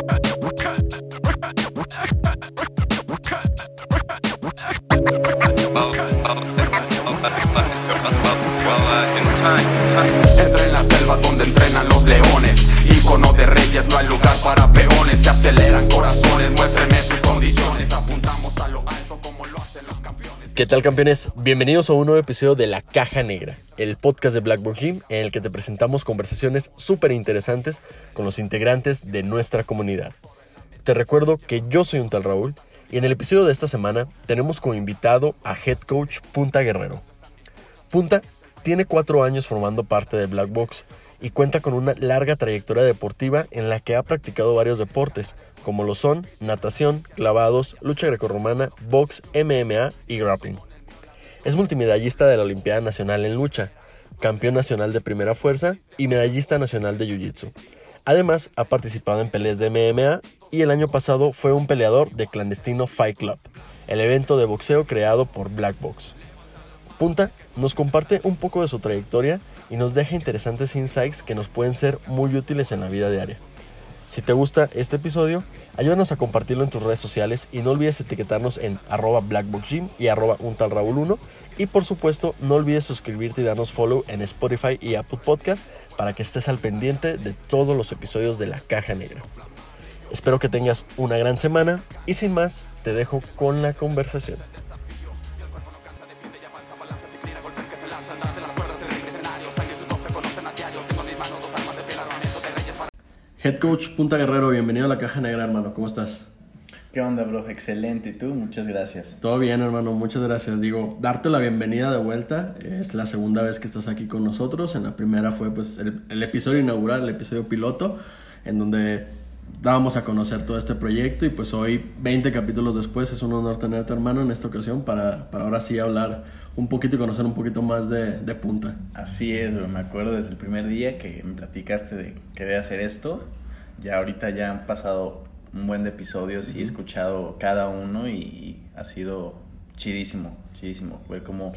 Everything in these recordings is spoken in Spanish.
Yeah. ¿Qué tal campeones? Bienvenidos a un nuevo episodio de La Caja Negra, el podcast de Blackboard Gym en el que te presentamos conversaciones súper interesantes con los integrantes de nuestra comunidad. Te recuerdo que yo soy un tal Raúl y en el episodio de esta semana tenemos como invitado a Head Coach Punta Guerrero. Punta tiene cuatro años formando parte de Black Box y cuenta con una larga trayectoria deportiva en la que ha practicado varios deportes, como lo son natación, clavados, lucha grecorromana, box, MMA y grappling. Es multimedallista de la Olimpiada Nacional en lucha, campeón nacional de primera fuerza y medallista nacional de Jiu-Jitsu. Además, ha participado en peleas de MMA y el año pasado fue un peleador de Clandestino Fight Club, el evento de boxeo creado por Black Box. Punta nos comparte un poco de su trayectoria y nos deja interesantes insights que nos pueden ser muy útiles en la vida diaria. Si te gusta este episodio, ayúdanos a compartirlo en tus redes sociales y no olvides etiquetarnos en arroba blackboxgym y arroba untalraúl1 y por supuesto no olvides suscribirte y darnos follow en Spotify y Apple Podcast para que estés al pendiente de todos los episodios de La Caja Negra. Espero que tengas una gran semana y sin más te dejo con la conversación. Head Coach Punta Guerrero, bienvenido a la Caja Negra, hermano. ¿Cómo estás? ¿Qué onda, bro? Excelente. ¿Y tú? Muchas gracias. Todo bien, hermano. Muchas gracias. Digo, darte la bienvenida de vuelta. Es la segunda vez que estás aquí con nosotros. En la primera fue pues el, el episodio inaugural, el episodio piloto, en donde dábamos a conocer todo este proyecto y pues hoy, 20 capítulos después, es un honor tenerte, hermano, en esta ocasión para, para ahora sí hablar un poquito y conocer un poquito más de, de punta. Así es, bro. Me acuerdo desde el primer día que me platicaste de querer hacer esto. Ya ahorita ya han pasado un buen de episodios y he escuchado cada uno y ha sido chidísimo, chidísimo. Ver cómo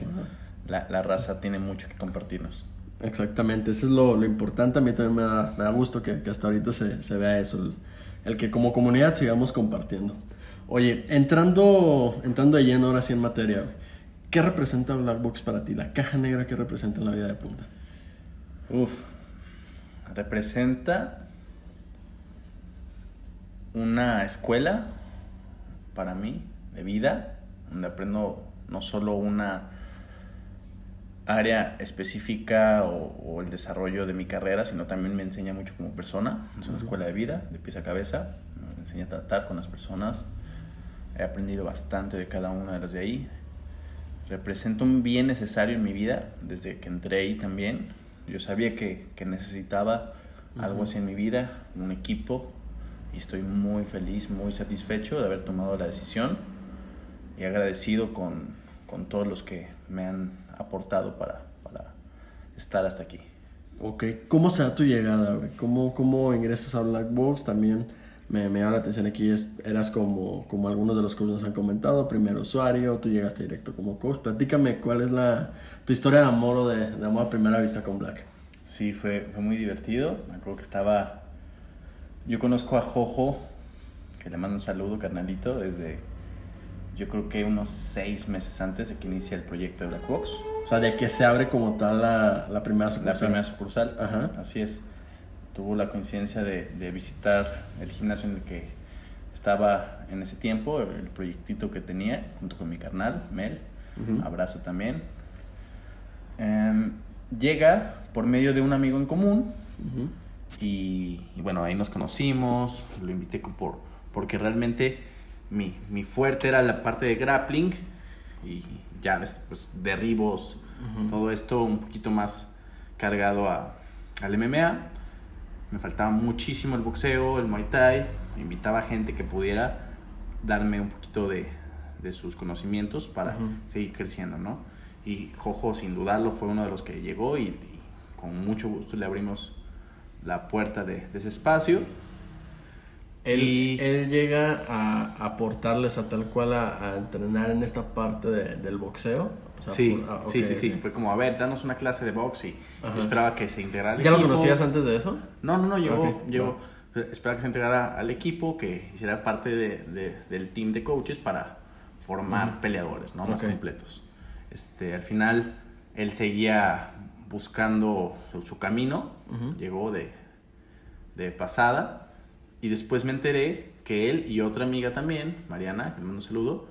la, la raza tiene mucho que compartirnos. Exactamente, eso es lo, lo importante. A mí también me da, me da gusto que, hasta ahorita se, se vea eso, el, que como comunidad sigamos compartiendo. Oye, entrando, entrando de lleno ahora sí en materia, ¿qué representa Black Box para ti? La caja negra que representa en la vida de punta. Uf, representa una escuela para mí de vida, donde aprendo no solo una área específica o, o, el desarrollo de mi carrera, sino también me enseña mucho como persona. Es una escuela de vida, de pies a cabeza. Me enseña a tratar con las personas. He aprendido bastante de cada una de las de ahí. Representa un bien necesario en mi vida desde que entré ahí también. Yo sabía que, que necesitaba uh -huh. algo así en mi vida, un equipo. Y estoy muy feliz, muy satisfecho de haber tomado la decisión y agradecido con, con todos los que me han aportado para, para estar hasta aquí. Ok, ¿cómo se da tu llegada? Güey? ¿Cómo, ¿Cómo ingresas a Black Box? También me, me llama la atención aquí, es, eras como, como algunos de los coaches nos han comentado, primer usuario, tú llegaste directo como coach. Platícame cuál es la, tu historia de amor o de, de amor a primera vista con Black. Sí, fue, fue muy divertido. Me acuerdo que estaba... Yo conozco a Jojo, que le mando un saludo, carnalito, desde yo creo que unos seis meses antes de que inicie el proyecto de Black Box. O sea, de que se abre como tal la, la primera sucursal. La primera sucursal, Ajá. así es. Tuvo la coincidencia de, de, visitar el gimnasio en el que estaba en ese tiempo, el proyectito que tenía, junto con mi carnal, Mel. Uh -huh. Abrazo también. Um, llega por medio de un amigo en común. Uh -huh. y, y, bueno, ahí nos conocimos, lo invité por, porque realmente mi, mi fuerte era la parte de grappling y ya pues, derribos, uh -huh. todo esto un poquito más cargado a, al MMA. Me faltaba muchísimo el boxeo, el muay thai. Me invitaba gente que pudiera darme un poquito de, de sus conocimientos para uh -huh. seguir creciendo, ¿no? Y Jojo, sin dudarlo, fue uno de los que llegó y, y con mucho gusto le abrimos la puerta de, de ese espacio. Él, y... él llega a aportarles a tal cual a, a entrenar en esta parte de, del boxeo. O sea, sí, por, ah, okay, sí, sí, sí. Fue como, a ver, danos una clase de box y yo esperaba que se integrara. ¿Ya lo conocías antes de eso? No, no, no, llegó, okay. llegó. esperaba que se integrara al equipo, que hiciera parte de, de, del team de coaches para formar peleadores, ¿no? Más completos. Este, al final, él seguía buscando su, su camino, Ujú. llegó de, de pasada, y después me enteré que él y otra amiga también, Mariana, que le mando un saludo,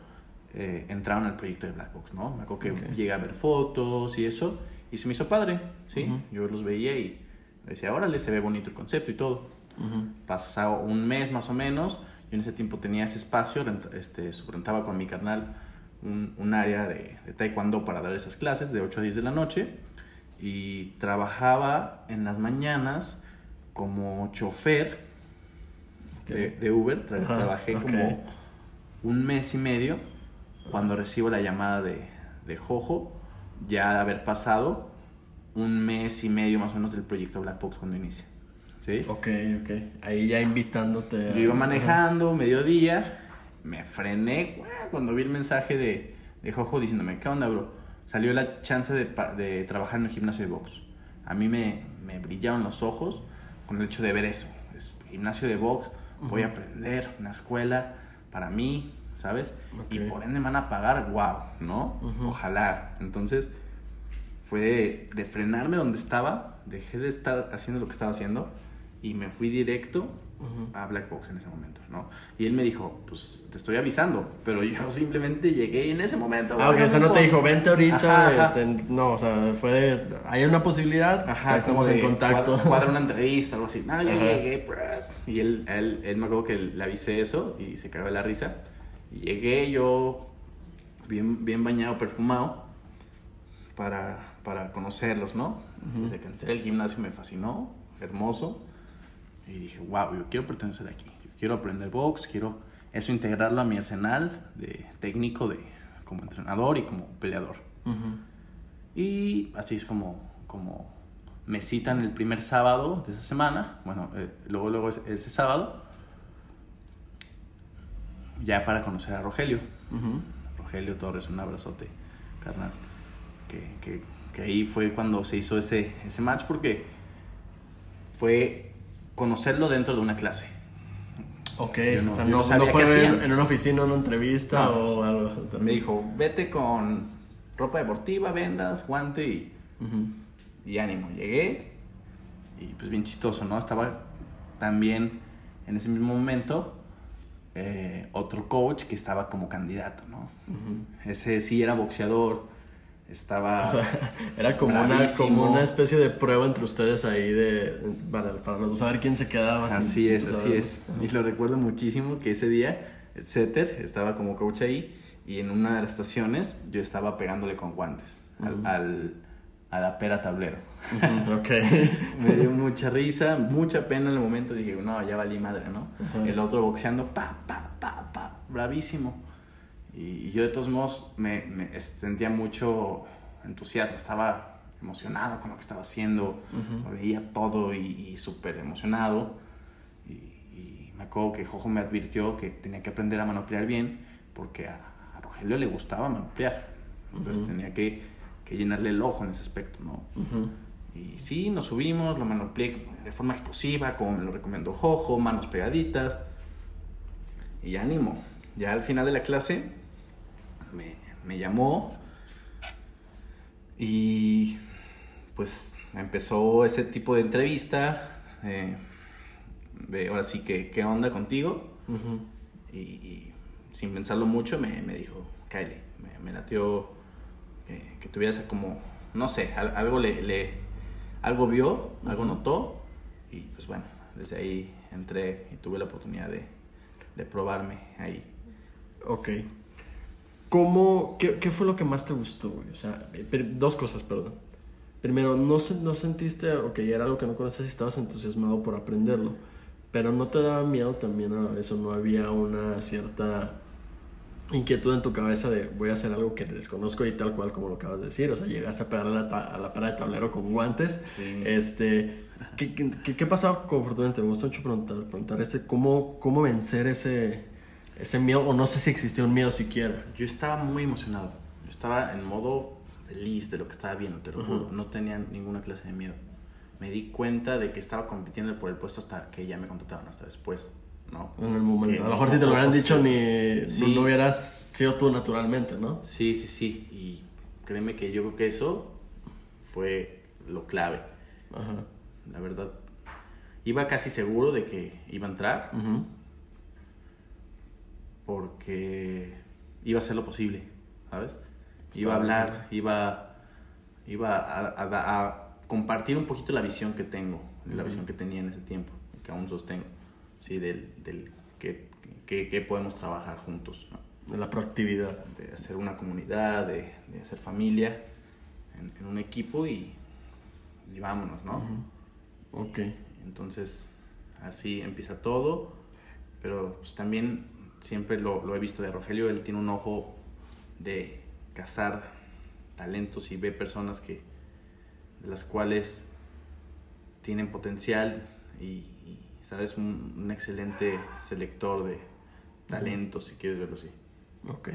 eh, entraron al proyecto de Black Box, ¿no? Me acuerdo que Ok. llegué a ver fotos y eso, y se me hizo padre, ¿sí? Yo los veía y decía, órale, se ve bonito el concepto y todo. Ujú. Pasado un mes más o menos, yo en ese tiempo tenía ese espacio, este, subrentaba con mi carnal un, un área de, de taekwondo para dar esas clases de 8 a 10 de la noche y trabajaba en las mañanas como chofer de, de Uber. Tra- Ajá, trabajé ok. como un mes y medio cuando recibo la llamada de, de Jojo, ya de haber pasado un mes y medio más o menos del proyecto Black Box cuando inicia. ¿Sí? Ok, ok. Ahí ya invitándote. a- Yo iba manejando, mediodía, me frené cuando vi el mensaje de, de Jojo diciéndome, ¿qué onda, bro? Salió la chance de, de trabajar en el gimnasio de box. A mí me, me brillaron los ojos con el hecho de ver eso. Es gimnasio de box, voy a aprender, una escuela para mí, ¿sabes? Y por ende me van a pagar, wow, ¿no? Ojalá. Entonces fue de, de frenarme donde estaba, dejé de estar haciendo lo que estaba haciendo y me fui directo Ujú. a Black Box en ese momento, ¿no? Y él me dijo, pues te estoy avisando, pero yo simplemente llegué en ese momento... Ah, ok, o sea, no te dijo, vente ahorita. Ajá, ajá. Este, no, o sea, fue. de, Hay una posibilidad. Ajá, estamos en contacto. cuadra- Cuadra una entrevista, algo así. No, yo llegué. Y él, él, él me acuerdo que le avisé eso y se cagó de la risa. Y llegué yo bien, bien bañado, perfumado, para, para conocerlos, ¿no? Desde que entré al gimnasio me fascinó, hermoso. Y dije, wow, yo quiero pertenecer aquí. Yo quiero aprender box, quiero eso integrarlo a mi arsenal de técnico, de, como entrenador y como peleador. Ujú. Y así es como, como me citan el primer sábado de esa semana. Bueno, eh, luego, luego ese, ese sábado. Ya para conocer a Rogelio. Ujú. Rogelio Torres, un abrazote, carnal. Que, que, que ahí fue cuando se hizo ese, ese match porque fue conocerlo dentro de una clase. Ok, Yo no- o sea, no, no sabía no fue en, en una oficina, una entrevista No, o algo. Me dijo, vete con ropa deportiva, vendas, guante y y ánimo. Llegué y pues bien chistoso, ¿no? Estaba también en ese mismo momento eh, otro coach que estaba como candidato, ¿no? Ese sí era boxeador, estaba... O sea, era como una, como una especie de prueba entre ustedes ahí de para, para los saber quién se quedaba. así sin es, así es. Y lo recuerdo muchísimo que ese día, Setter estaba como coach ahí y en una de las estaciones yo estaba pegándole con guantes al, a la pera tablero. Ujú, ok. Me dio mucha risa, mucha pena en el momento. Dije, no, ya valí madre, ¿no? El otro boxeando, pa, pa, pa, pa, bravísimo. Y, y yo de todos modos me, me sentía mucho entusiasmo, estaba emocionado con lo que estaba haciendo, Ujú. lo veía todo y, y súper emocionado. Y, y me acuerdo que Jojo me advirtió que tenía que aprender a manoplear bien porque a, a Rogelio le gustaba manoplear. Entonces tenía que, que llenarle el ojo en ese aspecto, ¿no? Ujú. Y sí, nos subimos, lo manopleé de forma explosiva, como me lo recomendó Jojo, manos pegaditas. Y ánimo. Ya al final de la clase me, me llamó y pues empezó ese tipo de entrevista. eh, de ahora sí que, ¿qué onda contigo? Y, y sin pensarlo mucho me, me dijo, Kylie, me, me latió que, que tuvieras como, no sé, al- algo le, le- algo vio, algo notó y pues bueno, desde ahí entré y tuve la oportunidad de, de probarme ahí. Ok. ¿Cómo, qué, qué fue lo que más te gustó, güey? O sea, eh, dos cosas, perdón. Primero, no, no sentiste, ok, era algo que no conoces y estabas entusiasmado por aprenderlo, pero no te daba miedo también a la vez o no había una cierta inquietud en tu cabeza de voy a hacer algo que desconozco y tal cual como lo acabas de decir, o sea, llegaste a pegar a la, ta- a la pared de tablero con guantes. Sí. Este, ¿qué, qué, qué- qué pasaba con Fortunamente? Me gusta mucho preguntar, preguntar ese, ¿cómo, cómo vencer ese, ese miedo, o no sé si existía un miedo siquiera. Yo estaba muy emocionado, yo estaba en modo feliz de lo que estaba viendo, te lo juro, no tenía ninguna clase de miedo. me di cuenta de que estaba compitiendo por el puesto hasta que ya me contrataron, hasta después, ¿no? En el momento. Que a lo mejor si te lo hubieran dicho ni Sí. no, no hubieras sido tú naturalmente, ¿no? Sí, sí, sí. Y créeme que yo creo que eso fue lo clave. Ajá. La verdad, iba casi seguro de que iba a entrar Ujú. Porque iba a hacer lo posible, ¿sabes? Iba Estaba a hablar, iba, iba a, a- a compartir un poquito la visión que tengo, la visión que tenía en ese tiempo, que aún sostengo, ¿sí? Del, del que, que, que podemos trabajar juntos, ¿no? De la proactividad. de hacer una comunidad, de, de hacer familia en, en un equipo y, y vámonos, ¿no? Ok. Entonces, así empieza todo, pero pues, también siempre lo, lo he visto de Rogelio, él tiene un ojo de cazar talentos y ve personas que, de las cuales tienen potencial y, y, sabes, un, un excelente selector de talentos, si quieres verlo así. Ok.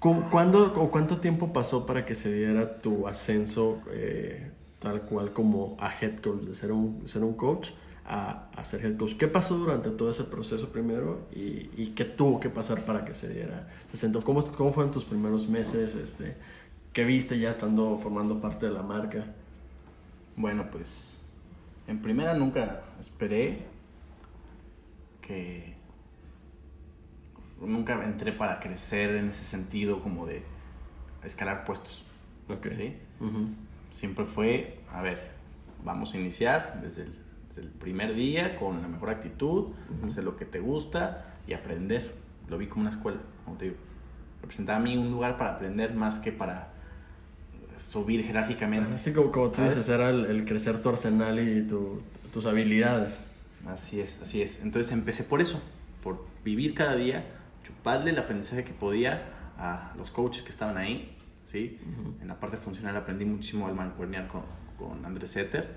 ¿Cu- ¿Cuándo o cuánto tiempo pasó para que se diera tu ascenso eh, tal cual como a head coach, de ser un, ser un coach a, a ser head coach? ¿Qué pasó durante todo ese proceso primero y, y qué tuvo que pasar para que se diera? Se sentó, ¿cómo, ¿Cómo fueron tus primeros meses? Este, ¿Qué viste ya estando formando parte de la marca? Bueno, pues en primera nunca esperé que nunca entré para crecer en ese sentido como de escalar puestos. Ok. ¿sí? Siempre fue, a ver, vamos a iniciar desde el, el primer día con la mejor actitud, hacer lo que te gusta y aprender. Lo vi como una escuela, como te digo. Representaba a mí un lugar para aprender más que para subir jerárquicamente. Así como, como tú dices, era el, el crecer tu arsenal y tu- tus habilidades. Así es, así es. Entonces empecé por eso, por vivir cada día, chuparle el aprendizaje que podía a los coaches que estaban ahí, ¿sí? En la parte funcional aprendí muchísimo al mancuernear con, con Andrés Etter,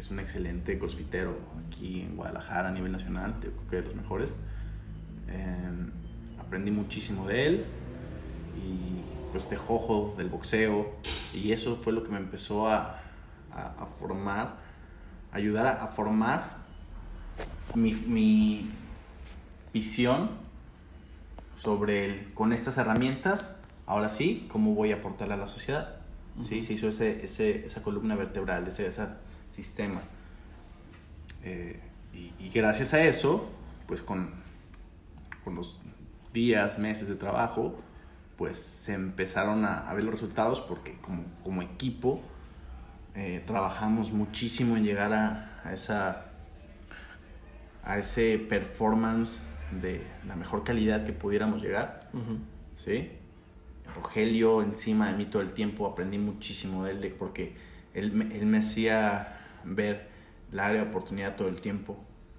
que, es un excelente golfitero aquí en Guadalajara a nivel nacional, yo creo que de los mejores. Eh, aprendí muchísimo de él y pues este jojo del boxeo y eso fue lo que me empezó a, a- a formar, ayudar a, a formar mi, mi visión sobre el, con estas herramientas, ahora sí, cómo voy a aportarle a la sociedad. Sí, se hizo ese, ese- esa columna vertebral, ese, ese sistema. Eh, y, y gracias a eso, pues con, con los días, meses de trabajo, pues se empezaron a, a ver los resultados porque como, como equipo eh, trabajamos muchísimo en llegar a, a esa a ese performance de la mejor calidad que pudiéramos llegar. ¿sí? Rogelio encima de mí todo el tiempo, aprendí muchísimo de él porque él, él me hacía ver la área de oportunidad todo el tiempo,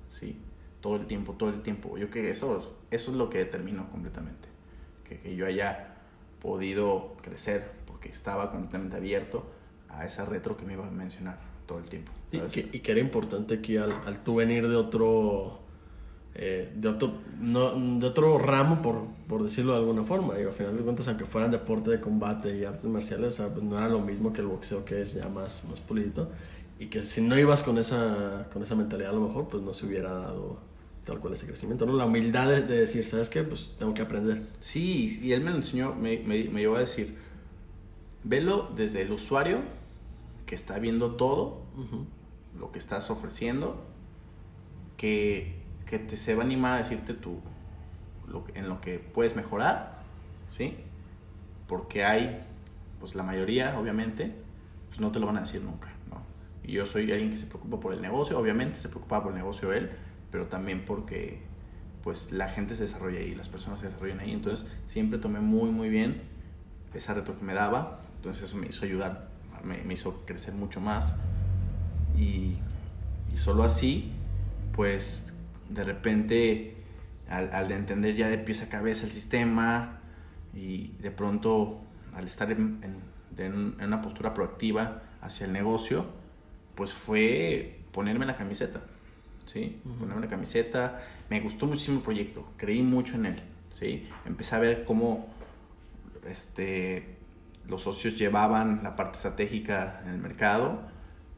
¿sí? Todo el tiempo, todo el tiempo. Yo creo que eso, eso es lo que determinó completamente, que, que yo haya podido crecer porque estaba completamente abierto a esa retro que me iba a mencionar todo el tiempo. Y que, y que era importante aquí al, al tú venir de otro, eh, de otro, no, de otro ramo, por, por decirlo de alguna forma. Digo, al final de cuentas, aunque fueran deporte de combate y artes marciales, o sea, pues no era lo mismo que el boxeo, que es ya más, más pulidito. Y que si no ibas con esa, con esa mentalidad, a lo mejor, pues no se hubiera dado tal cual ese crecimiento, ¿no? La humildad de, de decir, ¿sabes qué? Pues tengo que aprender. Sí, y él me lo enseñó, me, me, me llevó a decir, velo desde el usuario que está viendo todo, lo que estás ofreciendo, que, que te se va a animar a decirte tú lo en lo que puedes mejorar, ¿sí? Porque hay, pues la mayoría, obviamente, pues no te lo van a decir nunca. Y yo soy alguien que se preocupa por el negocio, obviamente se preocupaba por el negocio él, pero también porque pues la gente se desarrolla ahí, las personas se desarrollan ahí, entonces siempre tomé muy muy bien esa reto que me daba, entonces eso me hizo ayudar, me, me hizo crecer mucho más. Y, y solo así, pues de repente al, al entender ya de pies a cabeza el sistema y de pronto al estar en- en una postura proactiva hacia el negocio, pues fue ponerme la camiseta, ¿sí? Ponerme la camiseta, me gustó muchísimo el proyecto, creí mucho en él, ¿sí? Empecé a ver cómo este, los socios llevaban la parte estratégica en el mercado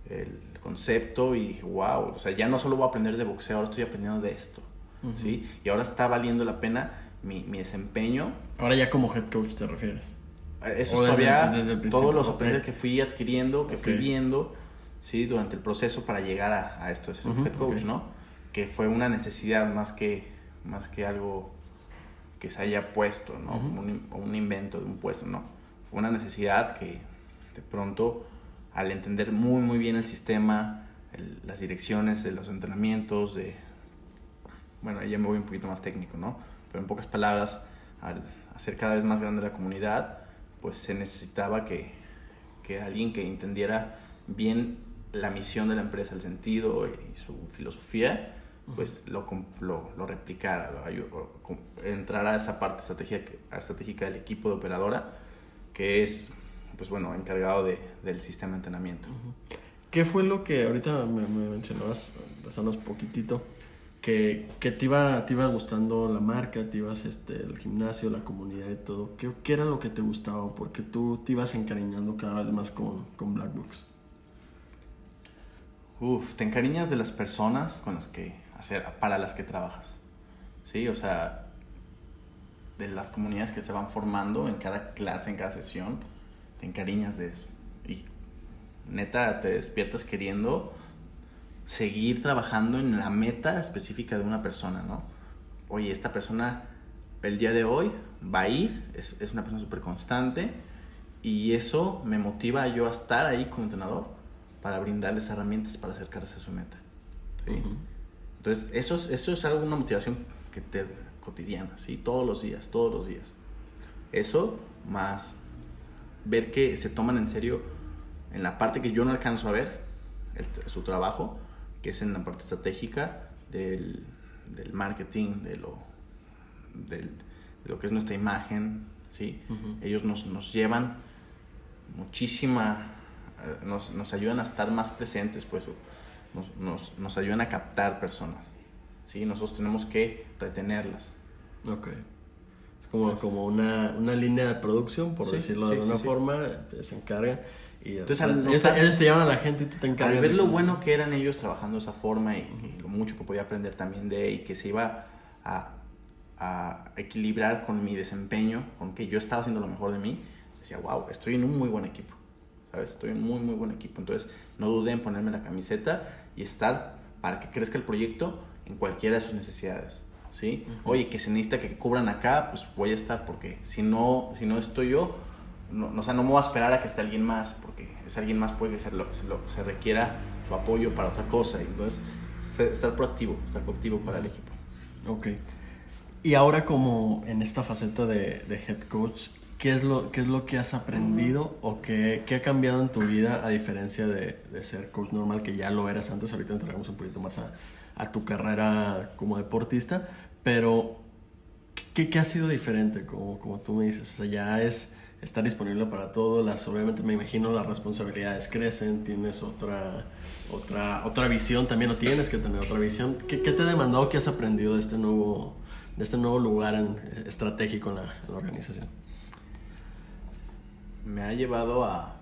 el concepto y dije, wow, o sea, ya no solo voy a aprender de boxeo, ahora estoy aprendiendo de esto, ¿sí? Y ahora está valiendo la pena mi, mi desempeño. Ahora ya como head coach te refieres. Eso es desde- todavía desde el principio, todos los aprendizajes que fui adquiriendo, que fui viendo, ¿sí? Durante el proceso para llegar a, a esto de ser Ujú, head coach, ok. ¿no? Que fue una necesidad más que, más que algo que se haya puesto, ¿no? Ujú. Como un, un invento de un puesto, no. Fue una necesidad que de pronto, al entender muy, muy bien el sistema, el- las direcciones de los entrenamientos, de... Bueno, ahí ya me voy un poquito más técnico, ¿no? Pero en pocas palabras, al hacer cada vez más grande la comunidad, pues se necesitaba que, que alguien que entendiera bien la misión de la empresa, el sentido y su filosofía, pues lo, lo, lo replicara, lo entrara a esa parte estratégica, estratégica del equipo de operadora, que es, pues bueno, encargado de, del sistema de entrenamiento. ¿Qué fue lo que ahorita me, me mencionabas, pasamos poquitito, que, que te, iba, te iba gustando la marca, te ibas este, el gimnasio, la comunidad y todo? ¿Qué, qué era lo que te gustaba? Porque tú te ibas encariñando cada vez más con, con Black Box. Uf, te encariñas de las personas con las que hacer, para las que trabajas. Sí, o sea, de las comunidades que se van formando en cada clase, en cada sesión, te encariñas de eso. Y neta, te despiertas queriendo seguir trabajando en la meta específica de una persona, ¿no? Oye, esta persona el día de hoy va a ir, es, es una persona súper constante y eso me motiva yo a estar ahí como entrenador para brindarles herramientas para acercarse a su meta. Entonces, eso es, eso es algo, una motivación que te cotidiana, ¿sí? Todos los días, todos los días. Eso más ver que se toman en serio en la parte que yo no alcanzo a ver, el- su trabajo, que es en la parte estratégica del, del marketing, de lo, del- de lo que es nuestra imagen, ¿sí? Ellos nos, nos llevan muchísima, nos, nos ayudan a estar más presentes, pues, nos, nos, nos ayudan a captar personas, ¿sí? Nosotros tenemos que retenerlas. Ok. Es como, Entonces- como una, una línea de producción, por Sí, decirlo sí, de alguna sí, sí. forma, se encargan. Y, Entonces, al ellos, ellos te llaman a la gente y tú te encargas. Al ver lo bueno que eran ellos trabajando de esa forma y, y lo mucho que podía aprender también de y que se iba a, a equilibrar con mi desempeño, con que yo estaba haciendo lo mejor de mí, decía, wow, estoy en un muy buen equipo, ¿sabes? Estoy en muy, muy buen equipo. Entonces, no dudé en ponerme la camiseta y estar para que crezca el proyecto en cualquiera de sus necesidades, ¿sí? Oye, que se necesita que cubran acá, pues voy a estar porque si no, si no estoy yo, no, o sea, no me voy a esperar a que esté alguien más, porque ese alguien más puede que se, lo- se, lo- se requiera su apoyo para otra cosa. Entonces, estar proactivo, estar proactivo para el equipo. Ok. Y ahora como en esta faceta de, de head coach, ¿qué es, lo, ¿qué es lo que has aprendido o qué, qué ha cambiado en tu vida a diferencia de, de ser coach normal, que ya lo eras antes? Ahorita entraremos un poquito más a, a tu carrera como deportista, pero ¿qué, qué ha sido diferente? Como, como tú me dices, o sea, ya es estar disponible para todo, las, obviamente me imagino las responsabilidades crecen, tienes otra, otra, otra visión también, o tienes que tener otra visión. ¿Qué, qué te ha demandado, qué has aprendido de este nuevo, de este nuevo lugar en- estratégico en la, en la organización? Me ha llevado a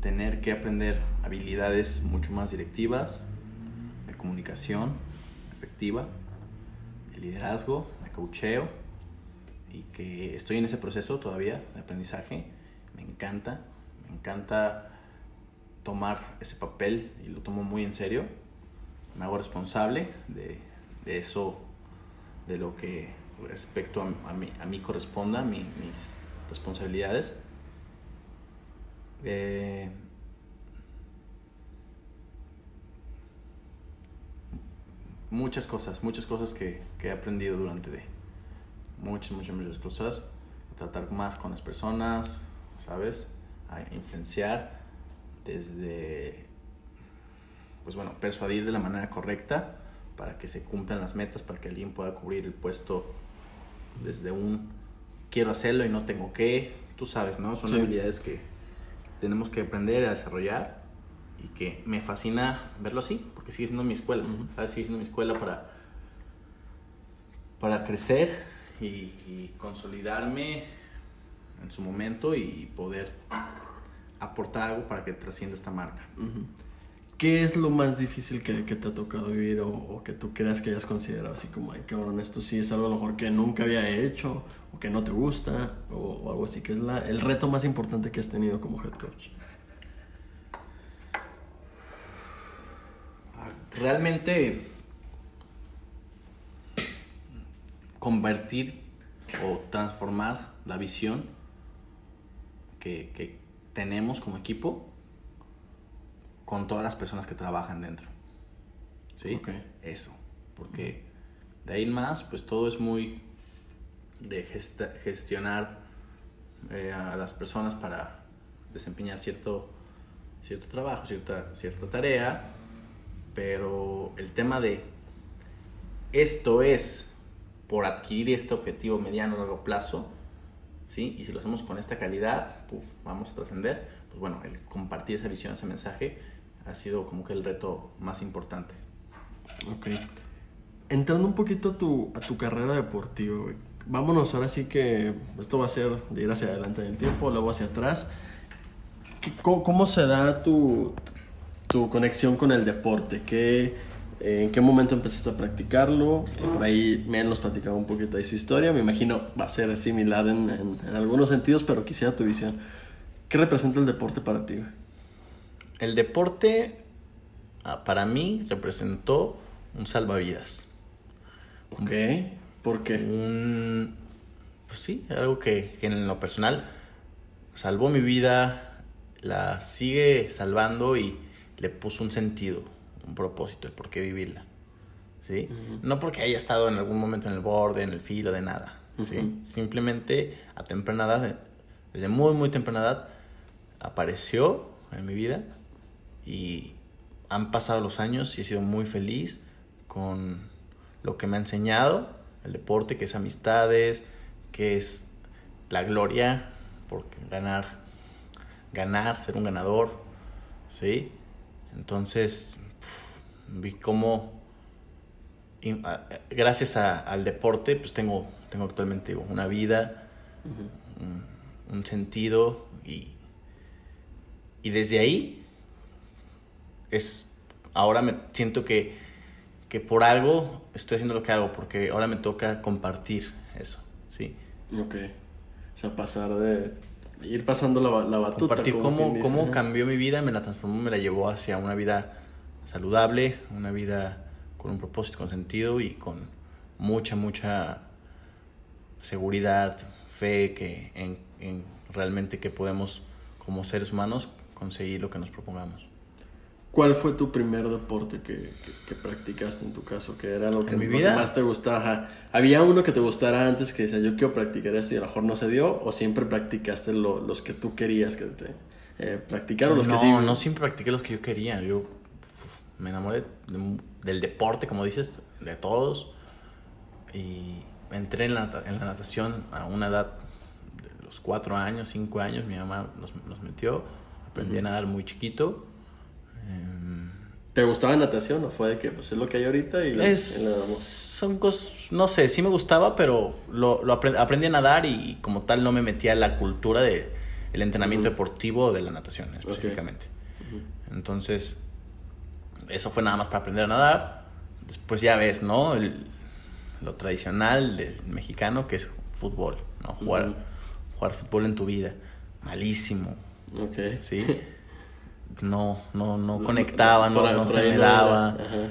tener que aprender habilidades mucho más directivas, de comunicación efectiva, de liderazgo, de coacheo, y que estoy en ese proceso todavía de aprendizaje. Me encanta, me encanta tomar ese papel y lo tomo muy en serio. Me hago responsable de, de eso, de lo que respecto a, mí, a mí corresponda, mi- mis responsabilidades. Eh, muchas cosas, muchas cosas que, que he aprendido durante de muchas, muchas, muchas cosas. Tratar más con las personas, ¿sabes? A influenciar desde, pues bueno, persuadir de la manera correcta para que se cumplan las metas, para que alguien pueda cubrir el puesto desde un quiero hacerlo y no tengo que, tú sabes, ¿no? Son Sí. habilidades que tenemos que aprender a desarrollar y que me fascina verlo así, porque sigue siendo mi escuela, Ujú. ¿sabes? Sigue siendo mi escuela para, para crecer y, y consolidarme en su momento y poder aportar algo para que trascienda esta marca. ¿Qué es lo más difícil que, te ha tocado vivir o, que tú creas que hayas considerado así como, ay, cabrón, esto sí es algo a lo mejor que nunca había hecho o que no te gusta o, algo así? que es la, el reto más importante que has tenido como head coach? Realmente convertir o transformar la visión que tenemos como equipo con todas las personas que trabajan dentro. ¿Sí? Eso. Porque de ahí en más, pues todo es muy de gestionar eh, a las personas para desempeñar cierto, cierto trabajo, cierta, cierta tarea. Pero el tema de esto es por adquirir este objetivo mediano o largo plazo, ¿sí? Y si lo hacemos con esta calidad, puf, vamos a trascender. Pues bueno, el compartir esa visión, ese mensaje, ha sido como que el reto más importante. Ok. Entrando un poquito a tu, a tu carrera deportiva, güey. Vámonos ahora sí que esto va a ser de ir hacia adelante en el tiempo, luego hacia atrás. ¿Qué- ¿Cómo, cómo se da tu, tu conexión con el deporte? ¿Qué, eh, ¿En qué momento empezaste a practicarlo? Eh, por ahí me nos platicaba un poquito de su historia. Me imagino va a ser similar en- en algunos sentidos, pero quisiera tu visión. ¿Qué representa el deporte para ti? El deporte, ah, para mí, representó un salvavidas. Ok. ¿Por qué? Un, pues sí, algo que, que en lo personal salvó mi vida, la sigue salvando y le puso un sentido, un propósito, el por qué vivirla. ¿Sí? No porque haya estado en algún momento en el borde, en el filo de nada. ¿sí? Simplemente a temprana edad, desde muy, muy temprana edad, apareció en mi vida y han pasado los años y he sido muy feliz con lo que me ha enseñado el deporte, que es amistades, que es la gloria por ganar, ganar, ser un ganador, ¿sí? Entonces, vi cómo, y, a- gracias a- al deporte, pues tengo, tengo actualmente digo, una vida, un, un sentido y, y desde ahí es ahora me siento que, que por algo estoy haciendo lo que hago porque ahora me toca compartir eso sí Ok. O sea, pasar de... Ir pasando la, la batuta. compartir cómo, dice, cómo ¿no? cambió mi vida me la transformó me la llevó hacia una vida saludable una vida con un propósito con sentido y con mucha mucha seguridad fe que en, en realmente que podemos como seres humanos conseguir lo que nos propongamos ¿Cuál fue tu primer deporte que, que, que practicaste en tu caso? ¿Qué era lo que, ¿En mi vida? más te gustaba? Ajá. ¿Había uno que te gustara antes que decía yo quiero practicar esto y a lo mejor no se dio? ¿O siempre practicaste lo- los que tú querías que te eh, practicaron? Los no, que sí. no siempre practiqué los que yo quería. Yo uf, me enamoré de del deporte, como dices, de todos. Y entré en la, en la natación a una edad de los cuatro años, cinco años. Mi mamá nos, nos metió. Aprendí a nadar muy chiquito. ¿Te gustaba natación o fue de que pues es lo que hay ahorita y le, es, y le damos? son cosas, no sé, sí me gustaba, pero lo, lo apre- aprendí a nadar y como tal no me metía a la cultura de el entrenamiento Ujú. deportivo de la natación específicamente. Entonces, eso fue nada más para aprender a nadar. Después ya ves, ¿no? El- lo tradicional del mexicano que es fútbol, ¿no? Jugar, jugar fútbol en tu vida. Malísimo, Ok. ¿sí? No, no, no conectaba, no, no se me daba. Ajá.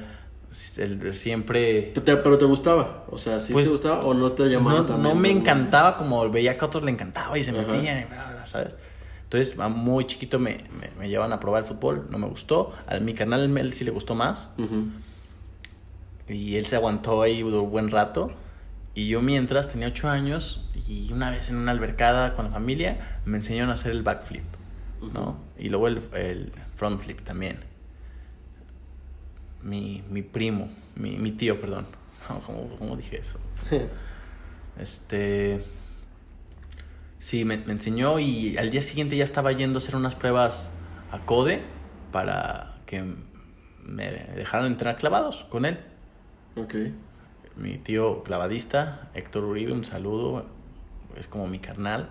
El- siempre Pero te, gustaba, o sea, ¿sí Pues, te gustaba o no te llamaba no, también? no me encantaba como veía que a otros le encantaba y se metían, y bla, bla, ¿sabes? Entonces, muy chiquito me, me, me llevan a probar el fútbol, no me gustó. A mi canal Mel sí le gustó más Ujú. y él se aguantó ahí un buen rato. Y yo mientras tenía ocho años y una vez en una albercada con la familia me enseñaron a hacer el backflip, ¿no? Y luego el, el front flip también. Mi, mi primo, mi, mi tío, perdón. ¿Cómo, cómo dije eso? Este. Sí, me, me enseñó y al día siguiente ya estaba yendo a hacer unas pruebas a CODE para que me dejaran entrenar clavados con él. Ok. Mi tío clavadista, Héctor Uribe, un saludo. Es como mi carnal.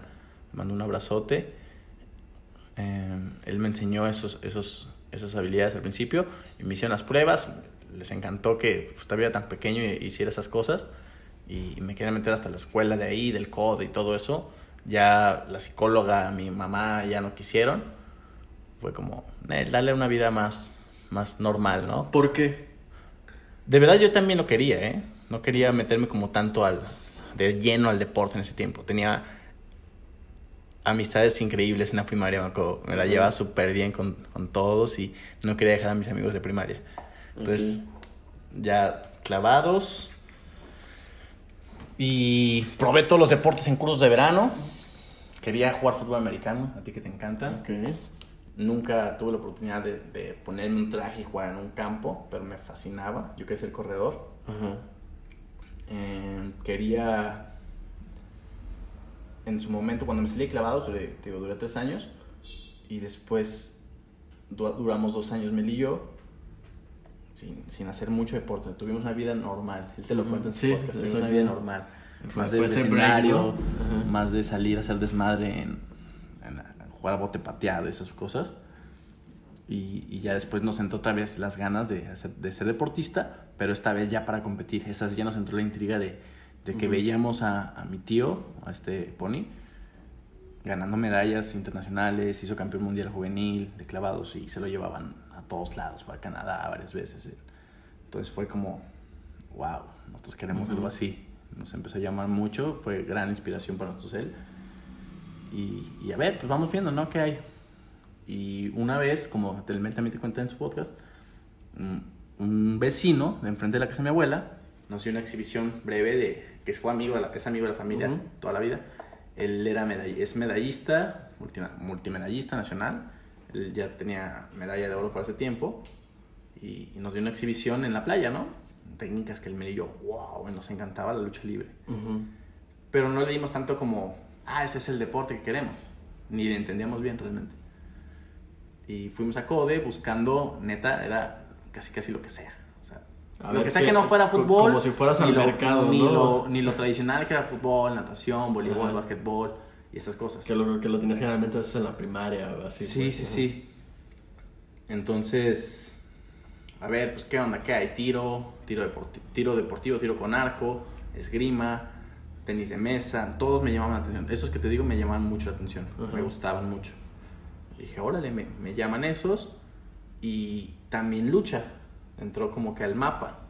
Le mando un abrazote. Eh, él me enseñó esos, esos, esas habilidades al principio y me hicieron las pruebas. Les encantó que pues, todavía tan pequeño y hiciera esas cosas y me querían meter hasta la escuela de ahí, del CODE y todo eso. Ya la psicóloga, mi mamá ya no quisieron. Fue como, eh, darle una vida más, más normal, ¿no? ¿Por qué? De verdad yo también lo quería, ¿eh? No quería meterme como tanto al, de lleno al deporte en ese tiempo. Tenía amistades increíbles en la primaria, me, acuerdo. me la llevaba súper bien con, con, todos y no quería dejar a mis amigos de primaria. Entonces, okay. ya clavados. Y probé todos los deportes en cursos de verano. Quería jugar fútbol americano, a ti que te encanta. Okay. Nunca tuve la oportunidad de, de, ponerme un traje y jugar en un campo, pero me fascinaba. Yo quería ser corredor. Uh -huh. eh, quería en su momento, cuando me salí de clavados, duré, digo, duré tres años y después du duramos dos años Mel y yo sin, sin, hacer mucho deporte. Tuvimos una vida normal. Él te lo cuenta en su sí, podcast. Tuvimos una vida normal. Más de escenario, más de salir a hacer desmadre en, en, en, jugar a bote pateado, esas cosas. Y, y, ya después nos entró otra vez las ganas de, hacer, de ser deportista, pero esta vez ya para competir. Esta vez ya nos entró la intriga de, de que uh -huh. veíamos a, a, mi tío, a este Pony, ganando medallas internacionales, hizo campeón mundial juvenil de clavados y se lo llevaban a todos lados, fue a Canadá varias veces. Entonces fue como, wow, nosotros queremos uh -huh. algo así. Nos empezó a llamar mucho, fue gran inspiración para nosotros él. Y, y a ver, pues vamos viendo, ¿no? ¿Qué hay? Y una vez, como también te cuenta en su podcast, un vecino de enfrente de la casa de mi abuela nos dio una exhibición breve de que fue amigo de la, es amigo de la familia uh -huh. toda la vida. Él era medall es medallista, multi multimedallista nacional. Él ya tenía medalla de oro para ese tiempo. Y, y, nos dio una exhibición en la playa, ¿no? Técnicas que él me dio, wow, nos encantaba la lucha libre. Uh -huh. Pero no le dimos tanto como, ah, ese es el deporte que queremos. Ni le entendíamos bien realmente. Y fuimos a CODE buscando, neta, era casi casi lo que sea. A lo que sea que no fuera fútbol. Como si fueras al lo, mercado, ni, ¿no? lo, ni lo tradicional que era fútbol, natación, voleibol, Ajá. basquetbol y estas cosas. Que lo que lo tenías generalmente es en la primaria o así. Sí, pues. sí, sí. Entonces, a ver, pues qué onda, qué hay, tiro, tiro, deporti tiro deportivo, tiro con arco, esgrima, tenis de mesa, todos me llamaban la atención. Esos que te digo me llamaban mucho la atención, Ajá. me gustaban mucho. dije, órale, me, me llaman esos y también lucha entró como que al mapa,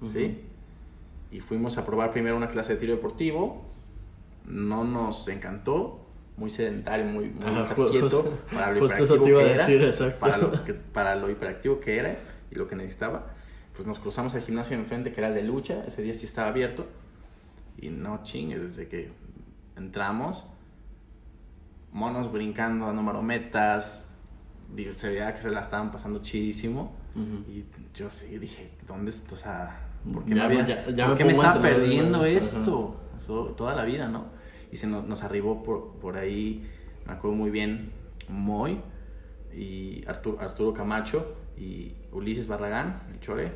uh -huh. ¿sí? Y fuimos a probar primero una clase de tiro deportivo, no nos encantó, muy sedentario, muy, muy Ajá, quieto, para lo a decir, era, exacto. Para lo, que, para lo hiperactivo que era y lo que necesitaba. Pues nos cruzamos al gimnasio enfrente, que era el de lucha, ese día sí estaba abierto, y no chingues, desde que entramos, monos brincando, dando marometas, se veía que se la estaban pasando chidísimo. Uh -huh. Y yo sí dije, ¿dónde está? O sea, ¿por qué ya, me, había, ya, ya ¿por qué me estaba perdiendo esto? Eso, toda la vida, ¿no? Y se nos, nos arribó por, por, ahí, me acuerdo muy bien, Moy y Arturo, Arturo Camacho y Ulises Barragán, el Chore.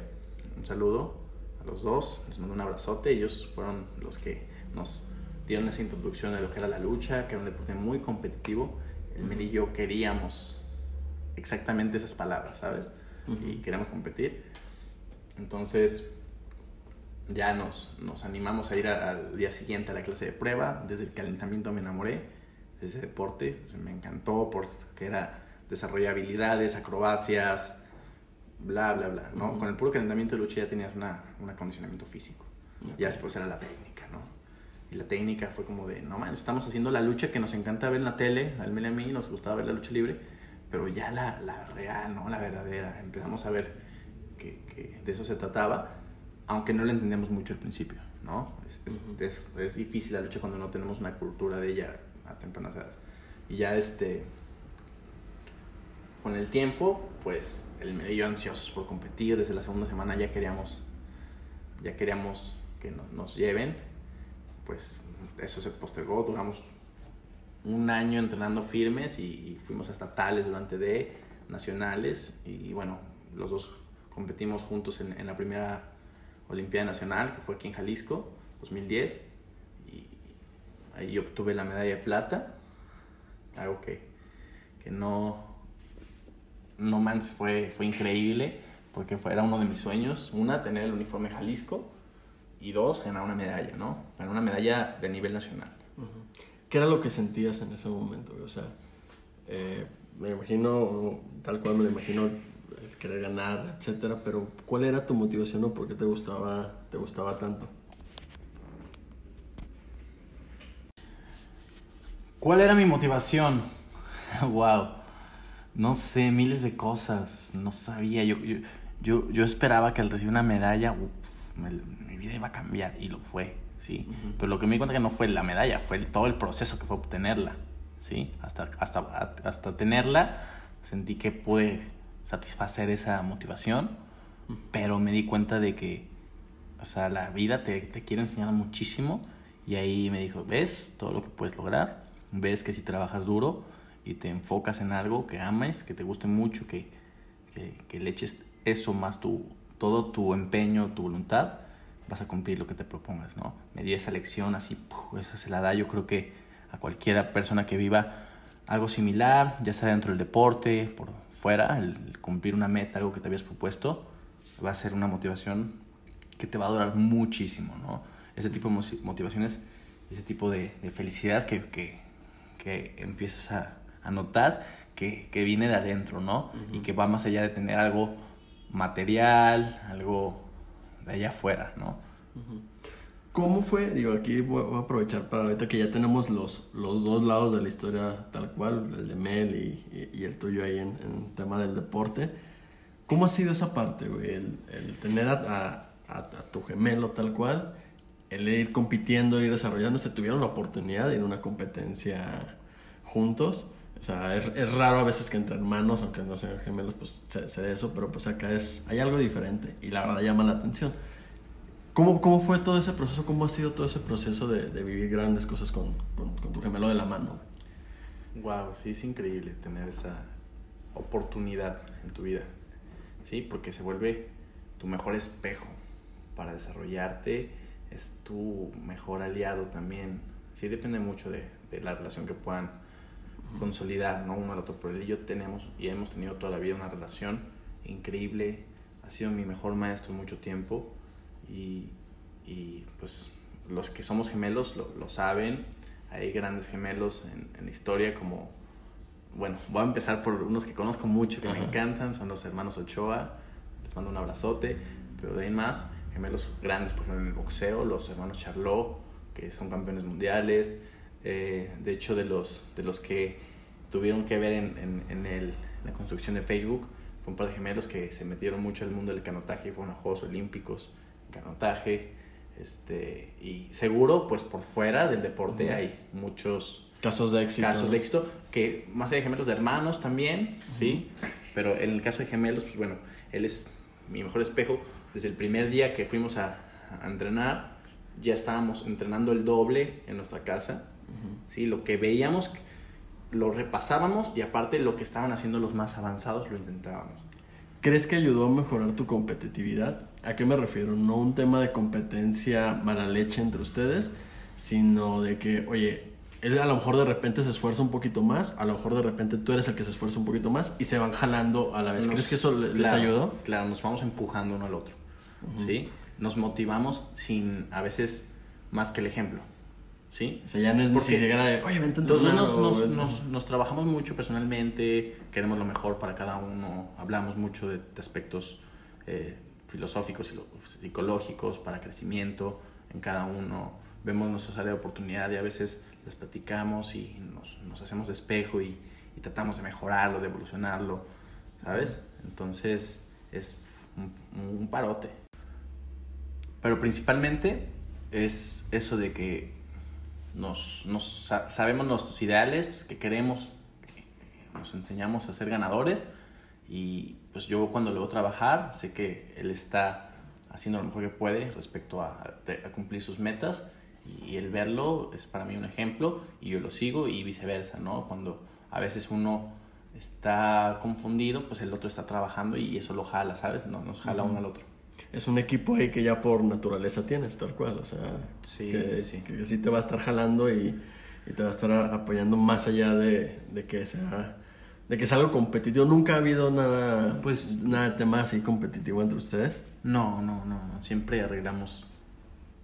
Un saludo a los dos, les mando un abrazote. Ellos fueron los que nos dieron esa introducción de lo que era la lucha, que era un deporte muy competitivo. El Mel y yo queríamos exactamente esas palabras, ¿sabes? Uh -huh. Y queremos competir. Entonces, ya nos, nos animamos a ir a, al día siguiente a la clase de prueba. Desde el calentamiento me enamoré de ese deporte. Me encantó porque era desarrollar habilidades, acrobacias, bla, bla, bla. ¿no? Uh -huh. Con el puro calentamiento de lucha ya tenías una, un acondicionamiento físico. Okay. Ya después era la técnica, ¿no? Y la técnica fue como de, no man, estamos haciendo la lucha que nos encanta ver en la tele, al y a mí nos gustaba ver la lucha libre pero ya la, la, real, ¿no? La verdadera. Empezamos a ver que, que, de eso se trataba, aunque no le entendíamos mucho al principio, ¿no? Es, es, uh -huh. es, es, difícil la lucha cuando no tenemos una cultura de ella a tempranas edades. Y ya este, con el tiempo, pues el medio ansiosos por competir, desde la segunda semana ya queríamos, ya queríamos que no, nos lleven, pues eso se postergó, duramos un año entrenando firmes y, fuimos a estatales durante de nacionales y bueno, los dos competimos juntos en, la primera Olimpiada Nacional que fue aquí en Jalisco, 2010 y ahí obtuve la medalla de plata, algo que, que no, no manches, fue, fue increíble, porque fue, era uno de mis sueños. Una, tener el uniforme Jalisco, y dos, ganar una medalla, ¿no? Ganar una medalla de nivel nacional. ¿Qué era lo que sentías en ese momento? O sea, eh, me imagino, tal cual me lo imagino, querer ganar, etcétera, pero ¿cuál era tu motivación o por qué te gustaba, te gustaba tanto? ¿Cuál era mi motivación? wow. No sé, miles de cosas. No sabía. Yo, yo, yo, yo esperaba que al recibir una medalla, mi vida iba a cambiar. Y lo fue, ¿sí? Pero lo que me di cuenta que no fue la medalla, fue todo el proceso que fue obtenerla, ¿sí? Hasta, hasta, hasta tenerla, sentí que pude satisfacer esa motivación. Pero me di cuenta de que, o sea, la vida te, te quiere enseñar muchísimo. Y ahí me dijo, ¿ves todo lo que puedes lograr? ves que si trabajas duro y te enfocas en algo que ames, que te guste mucho, que, que, le eches eso más tu, todo tu empeño, tu voluntad, vas a cumplir lo que te propongas, ¿no? Me dio esa lección así, esa se la da yo creo que a cualquiera persona que viva algo similar, ya sea dentro del deporte, por fuera, el cumplir una meta, algo que te habías propuesto, va a ser una motivación que te va a durar muchísimo, ¿no? Ese tipo de motivaciones, ese tipo de, de felicidad que, que, que empiezas a, a notar que, que, viene de adentro, ¿no? Y que va más allá de tener algo material, algo de allá afuera, ¿no? ¿Cómo fue? Digo, aquí voy a aprovechar para ahorita que ya tenemos los, los dos lados de la historia tal cual, el de Mel y, y, el tuyo ahí en, tema del deporte. ¿Cómo ha sido esa parte, güey? El, el tener a, a, a, tu gemelo tal cual, el ir compitiendo, ir desarrollándose, tuvieron la oportunidad de ir a una competencia juntos. O sea, es, es, raro a veces que entre hermanos, aunque no sean gemelos, pues se, se eso, pero pues acá es, hay algo diferente y la verdad llama la atención. ¿Cómo, ¿Cómo fue todo ese proceso? ¿Cómo ha sido todo ese proceso de, de vivir grandes cosas con, con, con, tu gemelo de la mano? Wow, sí, es increíble tener esa oportunidad en tu vida, ¿sí? Porque se vuelve tu mejor espejo para desarrollarte, es tu mejor aliado también. Sí, depende mucho de, de la relación que puedan consolidar, ¿no? Uno al otro. Pero él y yo tenemos y hemos tenido toda la vida una relación increíble. Ha sido mi mejor maestro mucho tiempo y, y pues los que somos gemelos lo, lo saben. Hay grandes gemelos en, en, la historia como, bueno, voy a empezar por unos que conozco mucho, que Ajá. me encantan, son los hermanos Ochoa. Les mando un abrazote, pero de ahí más, gemelos grandes, por ejemplo, en el boxeo, los hermanos Charlot, que son campeones mundiales. Eh, de hecho, de los, de los que tuvieron que ver en, en, en, el, la construcción de Facebook, fue un par de gemelos que se metieron mucho al mundo del canotaje y fueron a Juegos Olímpicos, canotaje. Este, y seguro, pues por fuera del deporte uh -huh. hay muchos casos de éxito. Casos de éxito, que más allá de gemelos de hermanos también, uh -huh. ¿sí? Pero en el caso de gemelos, pues bueno, él es mi mejor espejo. Desde el primer día que fuimos a, a entrenar, ya estábamos entrenando el doble en nuestra casa ¿sí? Lo que veíamos lo repasábamos y aparte lo que estaban haciendo los más avanzados lo intentábamos. ¿Crees que ayudó a mejorar tu competitividad? ¿A qué me refiero? No un tema de competencia mala leche entre ustedes, sino de que, oye, él a lo mejor de repente se esfuerza un poquito más, a lo mejor de repente tú eres el que se esfuerza un poquito más y se van jalando a la vez. Nos, ¿Crees que eso les claro, ayudó? Claro, nos vamos empujando uno al otro. ¿sí? Nos motivamos sin, a veces, más que el ejemplo. ¿Sí? O sea, ya no es Porque, de, oye, vente Entonces nos, nos, nos, nos, trabajamos mucho personalmente, queremos lo mejor para cada uno, hablamos mucho de, de aspectos eh, filosóficos y psicológicos para crecimiento en cada uno, vemos nuestras áreas de oportunidad y a veces les platicamos y nos, nos hacemos de espejo y, y, tratamos de mejorarlo, de evolucionarlo, ¿sabes? Entonces es un, un parote. Pero principalmente es eso de que nos, nos sabemos nuestros ideales que queremos, nos enseñamos a ser ganadores y pues yo cuando le voy a trabajar sé que él está haciendo lo mejor que puede respecto a, a, cumplir sus metas y el verlo es para mí un ejemplo y yo lo sigo y viceversa, ¿no? Cuando a veces uno está confundido, pues el otro está trabajando y eso lo jala, ¿sabes? No, nos jala uh -huh. uno al otro es un equipo ahí que ya por naturaleza tienes, tal cual. O sea, sí, que, sí. que sí te va a estar jalando y, y, te va a estar apoyando más allá de, de que sea de que es algo competitivo. Nunca ha habido nada, pues, nada de tema así competitivo entre ustedes. No, no, no, no. Siempre arreglamos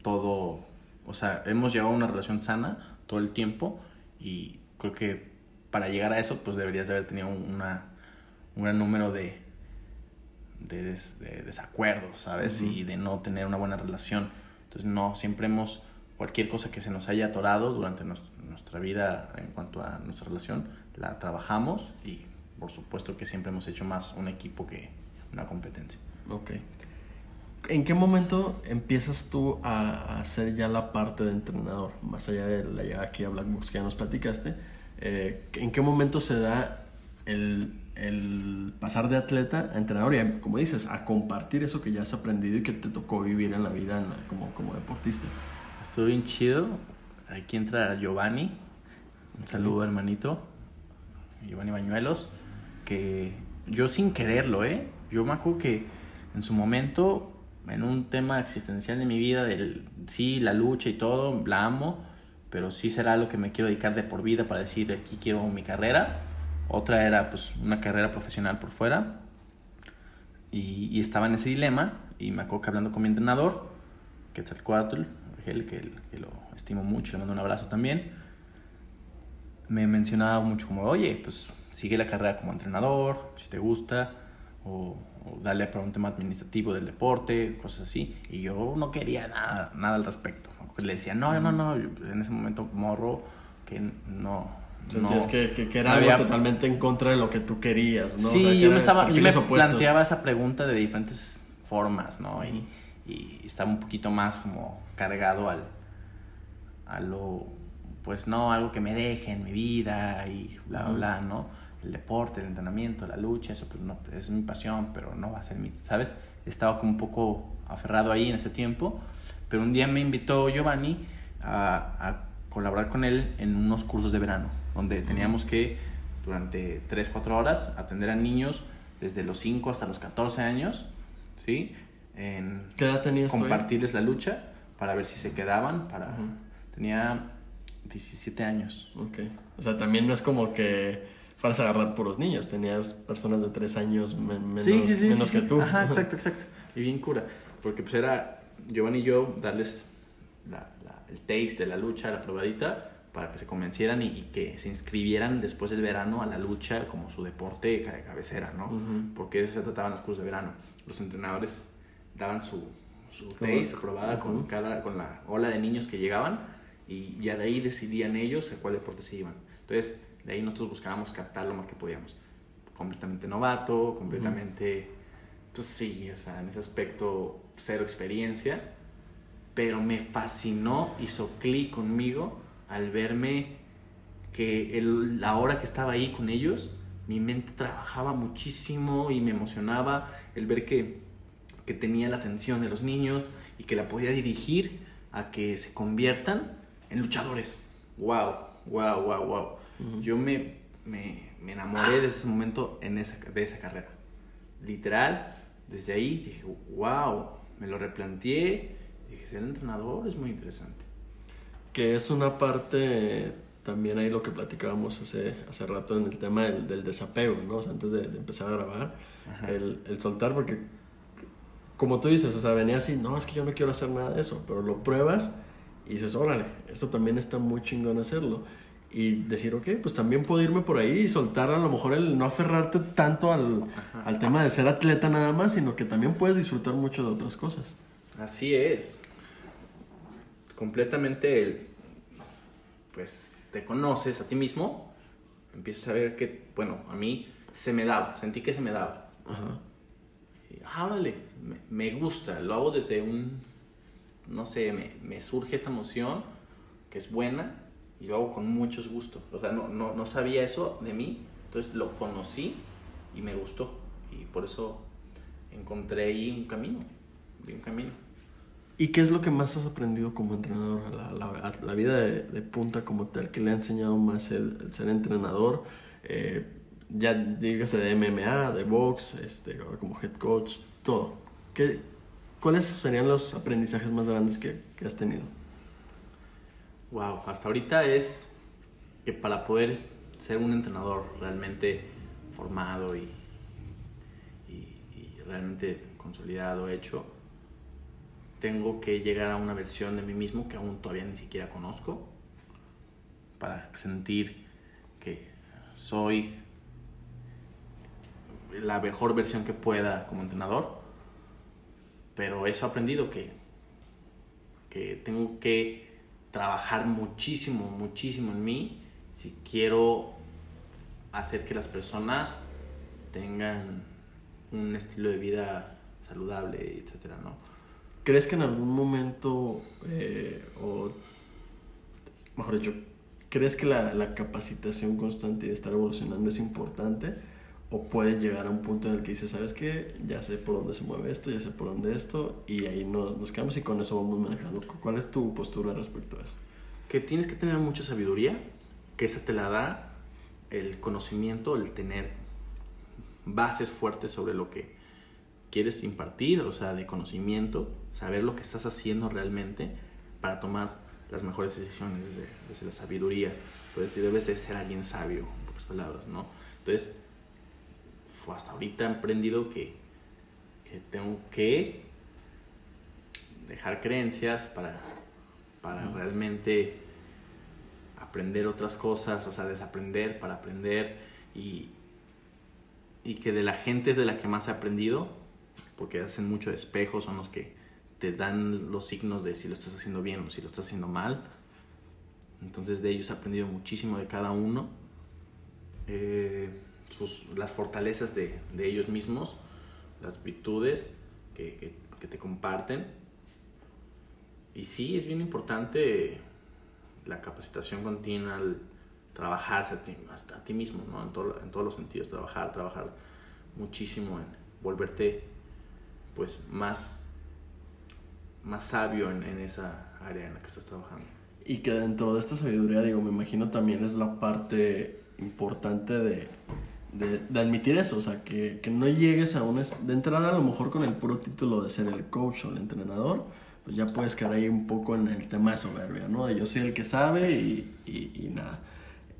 todo. O sea, hemos llevado una relación sana todo el tiempo y creo que para llegar a eso, pues deberías de haber tenido una, un gran número de, de, desacuerdos, ¿sabes? Y de no tener una buena relación. Entonces, no, siempre hemos, cualquier cosa que se nos haya atorado durante nuestra vida en cuanto a nuestra relación, la trabajamos y por supuesto que siempre hemos hecho más un equipo que una competencia. Ok. ¿En qué momento empiezas tú a, hacer ya la parte de entrenador? Más allá de la llegada aquí a Black Box que ya nos platicaste, eh, ¿en qué momento se da el, el, pasar de atleta a entrenador y, como dices, a compartir eso que ya has aprendido y que te tocó vivir en la vida como, como deportista? Estuvo bien chido. Aquí entra Giovanni. Un saludo, hermanito. Giovanni Bañuelos, que yo sin quererlo, ¿eh? Yo me acuerdo que en su momento, en un tema existencial de mi vida, del sí, la lucha y todo, la amo, pero sí será lo que me quiero dedicar de por vida para decir, aquí quiero mi carrera. Otra era pues una carrera profesional por fuera. Y, y estaba en ese dilema y me acuerdo que hablando con mi entrenador, Quetzalcoatl, que, que lo estimo mucho, le mando un abrazo también me mencionaba mucho como, oye, pues sigue la carrera como entrenador, si te gusta, o, dale para un tema administrativo del deporte, cosas así. Y yo no quería nada, nada al respecto. Le decía, no, no, no, en ese momento morro, que no, Sentías que, que, era algo totalmente en contra de lo que tú querías, ¿no? Sí, yo, me, estaba, yo me planteaba esa pregunta de diferentes formas, ¿no? Y, y, estaba un poquito más como cargado al, a lo pues no, algo que me deje en mi vida y bla, bla, bla, ¿no? El deporte, el entrenamiento, la lucha, eso pues no, es mi pasión, pero no va a ser mi, ¿sabes? Estaba como un poco aferrado ahí en ese tiempo, pero un día me invitó Giovanni a, a colaborar con él en unos cursos de verano, donde teníamos que durante 3, 4 horas atender a niños desde los 5 hasta los 14 años, ¿sí? En ¿Qué edad tenías Compartirles la lucha para ver si se quedaban, para... Tenía 17 años. Ok. O sea, también no es como que fueras a agarrar por los niños. Tenías personas de 3 años menos, menos que tú. Ajá, exacto, exacto. Y bien cura. Porque pues era Giovanni y yo darles la, el taste de la lucha, la probadita, para que se convencieran y, que se inscribieran después del verano a la lucha como su deporte de cabecera, ¿no? Porque eso se trataban los cursos de verano. Los entrenadores daban su, su taste, su probada con, cada, con la ola de niños que llegaban y ya de ahí decidían ellos a cuál deporte se iban. Entonces, de ahí nosotros buscábamos captar lo más que podíamos. Completamente novato, completamente, pues sí, o sea, en ese aspecto cero experiencia, pero me fascinó, hizo clic conmigo al verme que el, la hora que estaba ahí con ellos, mi mente trabajaba muchísimo y me emocionaba el ver que, que tenía la atención de los niños y que la podía dirigir a que se conviertan en luchadores. Wow, wow, wow, wow. Yo me, me, me, enamoré de ese momento en esa, de esa carrera. Literal, desde ahí dije, wow, me lo replanteé. Dije, ser entrenador es muy interesante. Que es una parte, también ahí lo que platicábamos hace, hace rato en el tema del, del desapego, ¿no? O sea, antes de, empezar a grabar, el, el, soltar, porque como tú dices, o sea, venía así, no, es que yo no quiero hacer nada de eso, pero lo pruebas y dices, órale, esto también está muy chingón hacerlo. Y decir, ok, pues también puedo irme por ahí y soltar a lo mejor el no aferrarte tanto al, al tema de ser atleta nada más, sino que también puedes disfrutar mucho de otras cosas. Así es. Completamente, el, pues te conoces a ti mismo, empiezas a ver que, bueno, a mí se me daba, sentí que se me daba. Ajá. Y, ah, órale, me, me gusta, lo hago desde un no sé, me, me, surge esta emoción que es buena y lo hago con muchos gustos. O sea, no, no, no sabía eso de mí, entonces lo conocí y me gustó. Y por eso encontré ahí un camino, un camino. ¿Y qué es lo que más has aprendido como entrenador? La, la, la vida de, punta como tal, que le ha enseñado más el, ser entrenador, eh, ya dígase de MMA, de box, este, como head coach, todo. ¿Qué, ¿Cuáles serían los aprendizajes más grandes que, que, has tenido? Wow, hasta ahorita es que para poder ser un entrenador realmente formado y, y- y realmente consolidado, hecho, tengo que llegar a una versión de mí mismo que aún todavía ni siquiera conozco para sentir que soy la mejor versión que pueda como entrenador. Pero eso he aprendido que, que tengo que trabajar muchísimo, muchísimo en mí si quiero hacer que las personas tengan un estilo de vida saludable, etcétera, ¿no? ¿Crees que en algún momento, eh, o mejor dicho, crees que la, la capacitación constante y estar evolucionando es importante? ¿O puede llegar a un punto en el que dices, ¿sabes qué? Ya sé por dónde se mueve esto, ya sé por dónde esto, y ahí no- nos quedamos y con eso vamos manejando. ¿Cuál es tu postura respecto a eso? que tienes que tener mucha sabiduría, que esa te la da el conocimiento, el tener bases fuertes sobre lo que quieres impartir, o sea, de conocimiento, saber lo que estás haciendo realmente para tomar las mejores decisiones desde, desde la sabiduría. Pues debes de ser alguien sabio, en pocas palabras, ¿no? Entonces, fue hasta ahorita he aprendido que, que tengo que dejar creencias para, para realmente aprender otras cosas, o sea, desaprender para aprender y, y que de la gente es de la que más he aprendido, porque hacen mucho espejo, son los que te dan los signos de si lo estás haciendo bien o si lo estás haciendo mal. Entonces de ellos he aprendido muchísimo de cada uno, Eh, sus, las fortalezas de, de ellos mismos, las virtudes que, que- te comparten. Y sí, es bien importante la capacitación continua, el trabajarse ti, hasta a ti mismo, ¿no? En, todo- en todos los sentidos, trabajar, trabajar muchísimo en volverte pues más, más sabio en, en esa área en la que estás trabajando. Y que dentro de esta sabiduría, digo, me imagino también es la parte importante de, de, admitir eso, o sea, que, que no llegues a es- De entrada a lo mejor con el puro título de ser el coach o el entrenador, pues ya puedes caer ahí un poco en el tema de soberbia, ¿no? Yo soy el que sabe y, y, y nada.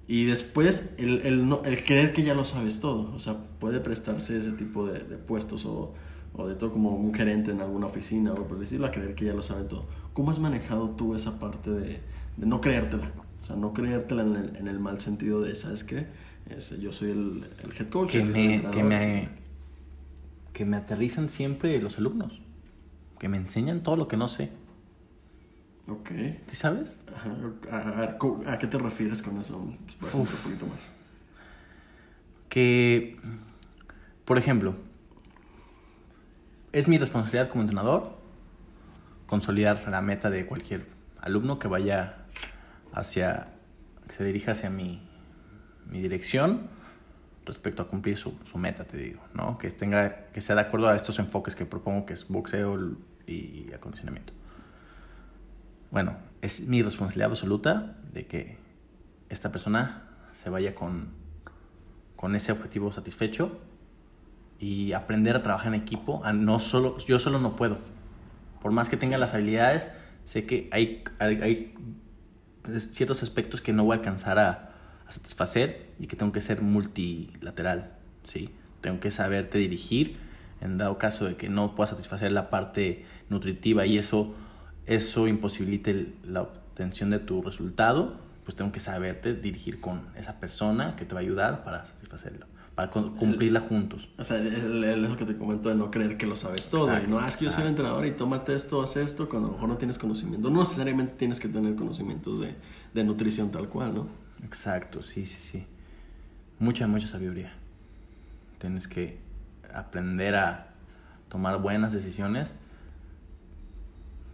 Y después el, el, no, el creer que ya lo sabes todo, o sea, puede prestarse ese tipo de, de puestos o, o de todo como un gerente en alguna oficina o por decirlo, a creer que ya lo sabe todo. ¿Cómo has manejado tú esa parte de, de no creértela? O sea, no creértela en el, en el mal sentido de, ¿sabes qué? Es, yo soy el, el head coach. que me, que me, etcétera. que me aterrizan siempre los alumnos, que me enseñan todo lo que no sé. Ok. ¿Sí sabes? Ajá. A, a- ¿a qué te refieres con eso? Pues, un poquito más. Que, por ejemplo, es mi responsabilidad como entrenador consolidar la meta de cualquier alumno que vaya hacia, que se dirija hacia mi, mi dirección respecto a cumplir su, su meta, te digo, ¿no? Que tenga, que sea de acuerdo a estos enfoques que propongo, que es boxeo y acondicionamiento. Bueno, es mi responsabilidad absoluta de que esta persona se vaya con, con ese objetivo satisfecho y aprender a trabajar en equipo. A no solo, yo solo no puedo. Por más que tenga las habilidades, sé que hay, hay, hay ciertos aspectos que no voy a alcanzar a, a satisfacer y que tengo que ser multilateral. ¿sí? Tengo que saberte dirigir en dado caso de que no pueda satisfacer la parte nutritiva y eso, eso imposibilite la obtención de tu resultado, pues tengo que saberte dirigir con esa persona que te va a ayudar para satisfacerlo, para cu- cumplirla juntos. O sea, es eso que te comento de no creer que lo sabes todo. Exacto, y no, "Ah, es que yo soy el entrenador y tómate esto, haz esto, cuando a lo mejor no tienes conocimiento. No necesariamente tienes que tener conocimientos de, de nutrición tal cual, ¿no? Exacto, sí, sí, sí. Mucha, mucha sabiduría. Tienes que aprender a tomar buenas decisiones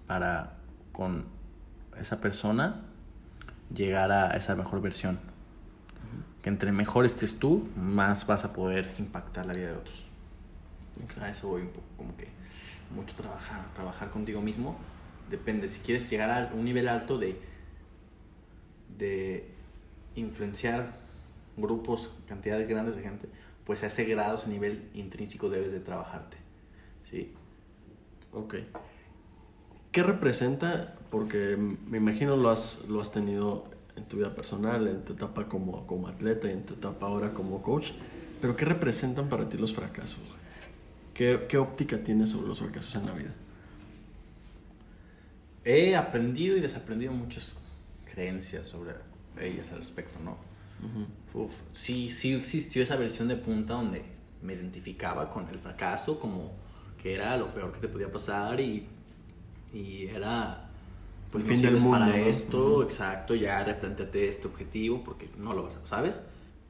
para con esa persona llegar a esa mejor versión. Que entre mejor estés tú, más vas a poder impactar la vida de otros. A eso voy un poco, como que mucho trabajar, trabajar contigo mismo. Depende, si quieres llegar a un nivel alto de, de influenciar grupos, cantidades grandes de gente, pues a ese grado, ese nivel intrínseco debes de trabajarte. ¿sí? Ok. ¿Qué representa? Porque me imagino lo has, lo has tenido en tu vida personal, en tu etapa como, como atleta y en tu etapa ahora como coach. Pero ¿qué representan para ti los fracasos? ¿Qué, ¿Qué óptica tienes sobre los fracasos en la vida? He aprendido y desaprendido muchas creencias sobre ellas al respecto, ¿no? Uf, sí, sí existió esa versión de punta donde me identificaba con el fracaso como que era lo peor que te podía pasar y, y era pues fin del mundo, para ¿no? esto, exacto, ya replanteate este objetivo porque no lo vas a, ¿sabes?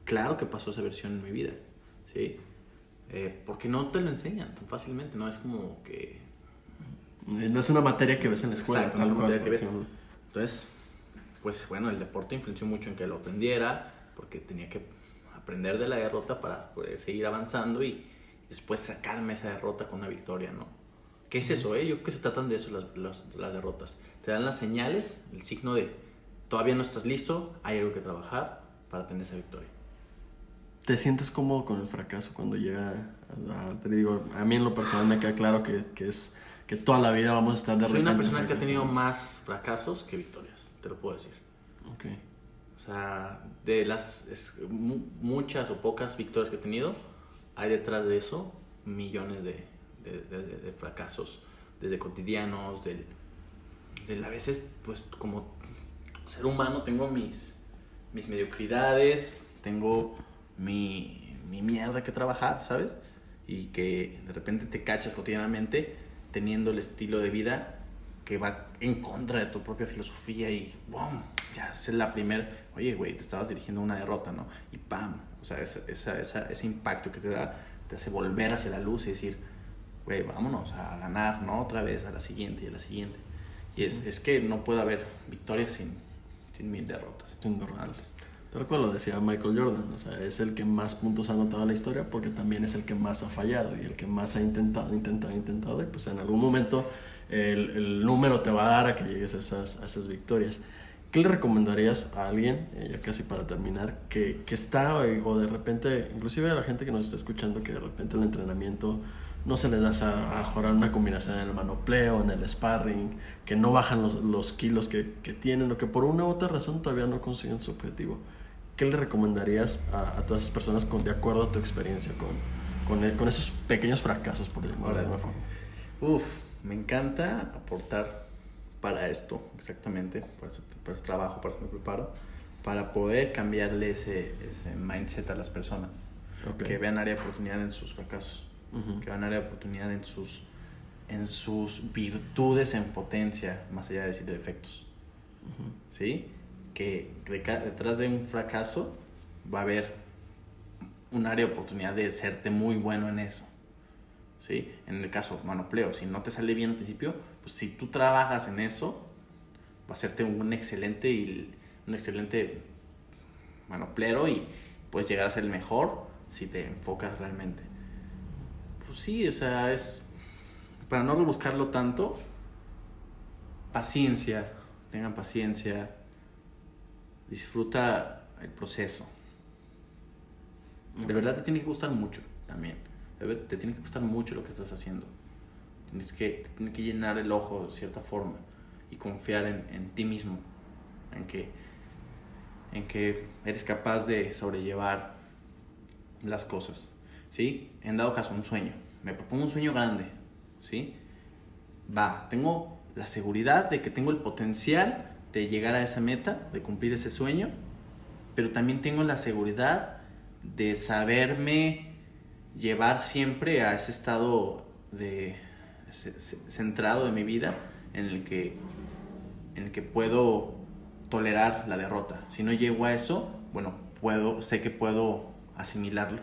Claro que pasó esa versión en mi vida, ¿sí? Eh, porque no te lo enseñan tan fácilmente, no es como que Eh, No es una materia que ves en la escuela. Exacto, no es una materia que ves. Entonces, pues bueno, el deporte influenció mucho en que lo aprendiera, porque tenía que aprender de la derrota para poder seguir avanzando y después sacarme esa derrota con una victoria, ¿no? ¿Qué es eso, eh? Yo creo que se tratan de eso las, las, las derrotas. Te dan las señales, el signo de todavía no estás listo, hay algo que trabajar para tener esa victoria. ¿Te sientes cómodo con el fracaso cuando llega a, te digo, a mí en lo personal me queda claro que, que es que toda la vida vamos a estar de Soy una persona que ha tenido más fracasos que victorias, te lo puedo decir. Ok. O sea, de las es- mu- muchas o pocas victorias que he tenido, hay detrás de eso millones de- de- de- de fracasos, desde cotidianos, del, del a veces, pues como ser humano tengo mis, mis mediocridades, tengo mi, mi mierda que trabajar, ¿sabes? Y que de repente te cachas cotidianamente teniendo el estilo de vida que va en contra de tu propia filosofía y ¡bum! Ya es la primera, oye, güey, te estabas dirigiendo a una derrota, ¿no? Y ¡pam! O sea, esa, esa, esa- ese impacto que te da te hace volver hacia la luz y decir, güey, vámonos a ganar, ¿no? Otra vez, a la siguiente y a la siguiente. Y es, es que no puede haber victorias sin, sin mil derrotas. Sin derrotas. Antes. Tal cual lo decía Michael Jordan, o sea, es el que más puntos ha anotado en la historia porque también es el que más ha fallado y el que más ha intentado, intentado, intentado y pues en algún momento el, el número te va a dar a que llegues a esas, a esas victorias. ¿Qué le recomendarías a alguien, eh, ya casi para terminar, que, que está eh, o de repente, inclusive a la gente que nos está escuchando, que de repente el entrenamiento no se les da a, a mejorar una combinación en el manopleo, en el sparring, que no bajan los, los kilos que, que tienen o que por una u otra razón todavía no consiguen su objetivo? ¿Qué le recomendarías a, a todas esas personas con, de acuerdo a tu experiencia con, con, el- con esos pequeños fracasos, por decirlo de alguna forma? Uf, me encanta aportar para esto, exactamente, por eso, por eso trabajo, por eso me preparo, para poder cambiarle ese, ese mindset a las personas, que vean área de oportunidad en sus fracasos, Que vean área de oportunidad en sus, en sus virtudes en potencia, más allá de decir defectos, ¿sí? Que detrás de un fracaso va a haber un área de oportunidad de serte muy bueno en eso. ¿sí? En el caso manopleo, si no te sale bien al principio, pues si tú trabajas en eso, va a serte un excelente y un excelente manoplero y puedes llegar a ser el mejor si te enfocas realmente. Pues sí, o sea, es para no rebuscarlo tanto, paciencia, tengan paciencia, disfruta el proceso. De verdad te tiene que gustar mucho también. Te tiene que gustar mucho lo que estás haciendo. Tienes que, te que llenar el ojo de cierta forma y confiar en, en ti mismo, en que, en que eres capaz de sobrellevar las cosas. ¿Sí? En dado caso, un sueño. Me propongo un sueño grande. ¿Sí? Va, tengo la seguridad de que tengo el potencial de llegar a esa meta, de cumplir ese sueño, pero también tengo la seguridad de saberme llevar siempre a ese estado de ce- ce- centrado de mi vida en el que en el que puedo tolerar la derrota. Si no llego a eso, bueno, puedo sé que puedo asimilarlo.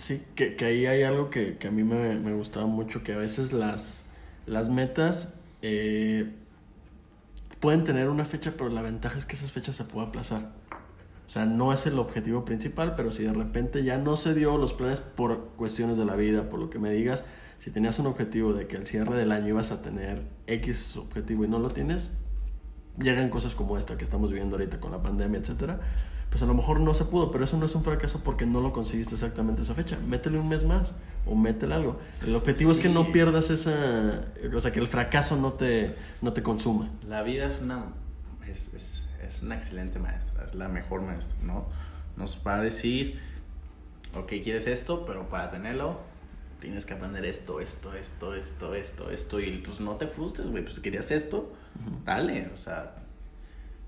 Sí, que, que ahí hay algo que, que a mí me, me gustaba mucho, que a veces las, las metas eh, pueden tener una fecha, pero la ventaja es que esas fechas se pueden aplazar. O sea, no es el objetivo principal, pero si de repente ya no se dio los planes por cuestiones de la vida, por lo que me digas, si tenías un objetivo de que al cierre del año ibas a tener X objetivo y no lo tienes, llegan cosas como esta que estamos viviendo ahorita con la pandemia, etcétera, pues a lo mejor no se pudo, pero eso no es un fracaso porque no lo conseguiste exactamente esa fecha. Métele un mes más o métele algo. El objetivo es que no pierdas esa, o sea, que el fracaso no te, no te consuma. La vida es una es, es, es una excelente maestra, es la mejor maestra, ¿no? Nos va a decir ok, quieres esto, pero para tenerlo tienes que aprender esto, esto, esto, esto, esto, esto, y pues no te frustres, güey, pues querías esto, dale, o sea,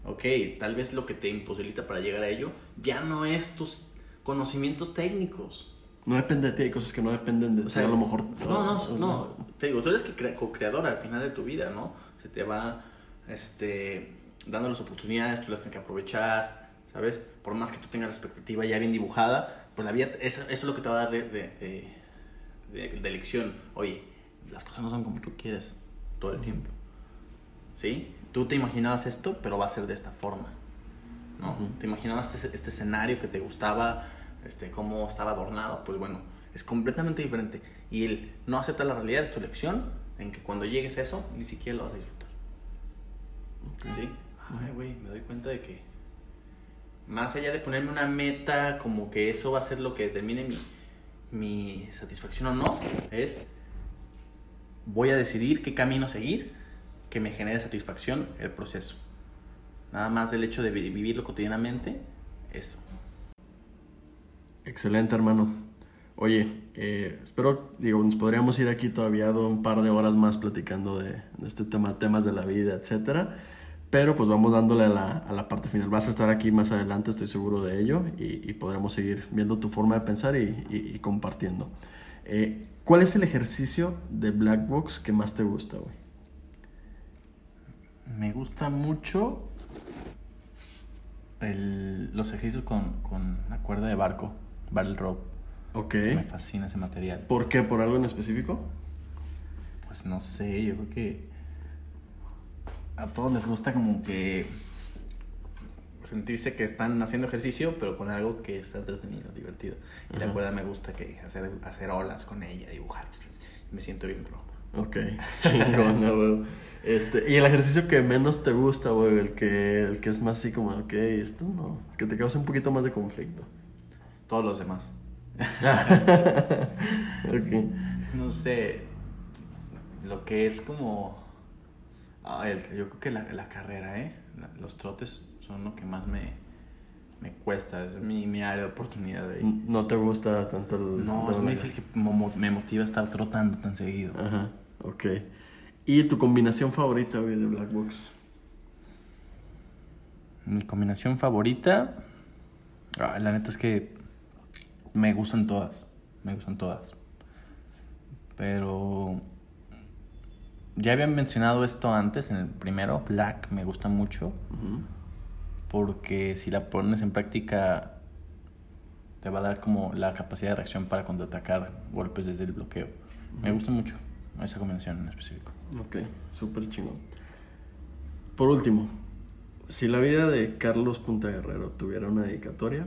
ok, tal vez lo que te imposibilita para llegar a ello ya no es tus conocimientos técnicos. No depende de ti, hay cosas que no dependen de O sea, a lo mejor. No, no, no, te digo, tú eres co-creador al final de tu vida, ¿no? Se te va, este, dando las oportunidades, tú las tienes que aprovechar, ¿sabes? Por más que tú tengas la expectativa ya bien dibujada, pues la vida, eso, eso es lo que te va a dar de, de, de, de- de lección. Oye, las cosas no son como tú quieres todo el tiempo, ¿sí? Tú te imaginabas esto, pero va a ser de esta forma, ¿no? Te imaginabas este, este escenario que te gustaba, este, cómo estaba adornado, pues bueno, es completamente diferente. Y el no aceptar la realidad es tu lección, en que cuando llegues a eso, ni siquiera lo vas a disfrutar. ¿Sí? Ay, güey, me doy cuenta de que más allá de ponerme una meta, como que eso va a ser lo que determine mi, mi satisfacción o no, es voy a decidir qué camino seguir que me genere satisfacción el proceso. Nada más del hecho de vi- vivirlo cotidianamente, eso. Excelente, hermano. Oye, eh, espero, digo, nos podríamos ir aquí todavía un par de horas más platicando de, este tema, temas de la vida, etcétera. Pero pues vamos dándole a la, a la parte final. Vas a estar aquí más adelante, estoy seguro de ello, y, podremos seguir viendo tu forma de pensar y compartiendo. Eh, ¿Cuál es el ejercicio de Black Box que más te gusta, güey? Me gusta mucho el- los ejercicios con, con la cuerda de barco, barrel rope. Ok. Me fascina ese material. ¿Por qué? ¿Por algo en específico? Pues no sé, yo creo que a todos les gusta como que sentirse que están haciendo ejercicio, pero con algo que está entretenido, divertido. Y la cuerda me gusta que hacer, hacer olas con ella, dibujar. pues, me siento bien pro. Ok, chingón. Este, y el ejercicio que menos te gusta, güey, el que, el que es más así como, ok, esto no, que te causa un poquito más de conflicto. Todos los demás. Ok. No sé, lo que es como... ah, el- yo creo que la, la carrera, ¿eh? La- los trotes son lo que más me, me cuesta, es mi, mi área de oportunidad ahí. No te gusta tanto el... No, es muy difícil que me motiva estar trotando tan seguido. Ajá, ok. ¿Y tu combinación favorita, güey, de Black Box? Mi combinación favorita, ah, la neta es que me gustan todas, me gustan todas. Pero ya habían mencionado esto antes en el primero, Black me gusta mucho porque si la pones en práctica te va a dar como la capacidad de reacción para contraatacar golpes desde el bloqueo. Me gusta mucho esa combinación en específico. Ok, súper chingón. Por último, si la vida de Carlos Punta Guerrero tuviera una dedicatoria,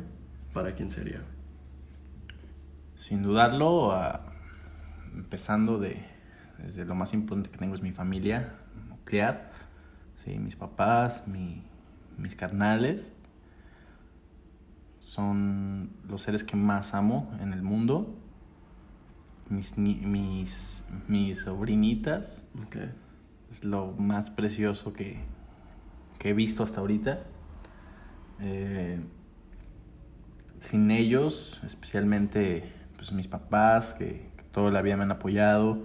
¿para quién sería? Sin dudarlo, a- empezando de, desde lo más importante que tengo es mi familia nuclear, sí, mis papás, mi- mis carnales, son los seres que más amo en el mundo, mis, mis, mis sobrinitas, es lo más precioso que, que he visto hasta ahorita. Eh, sin ellos, especialmente pues, mis papás, que, que toda la vida me han apoyado,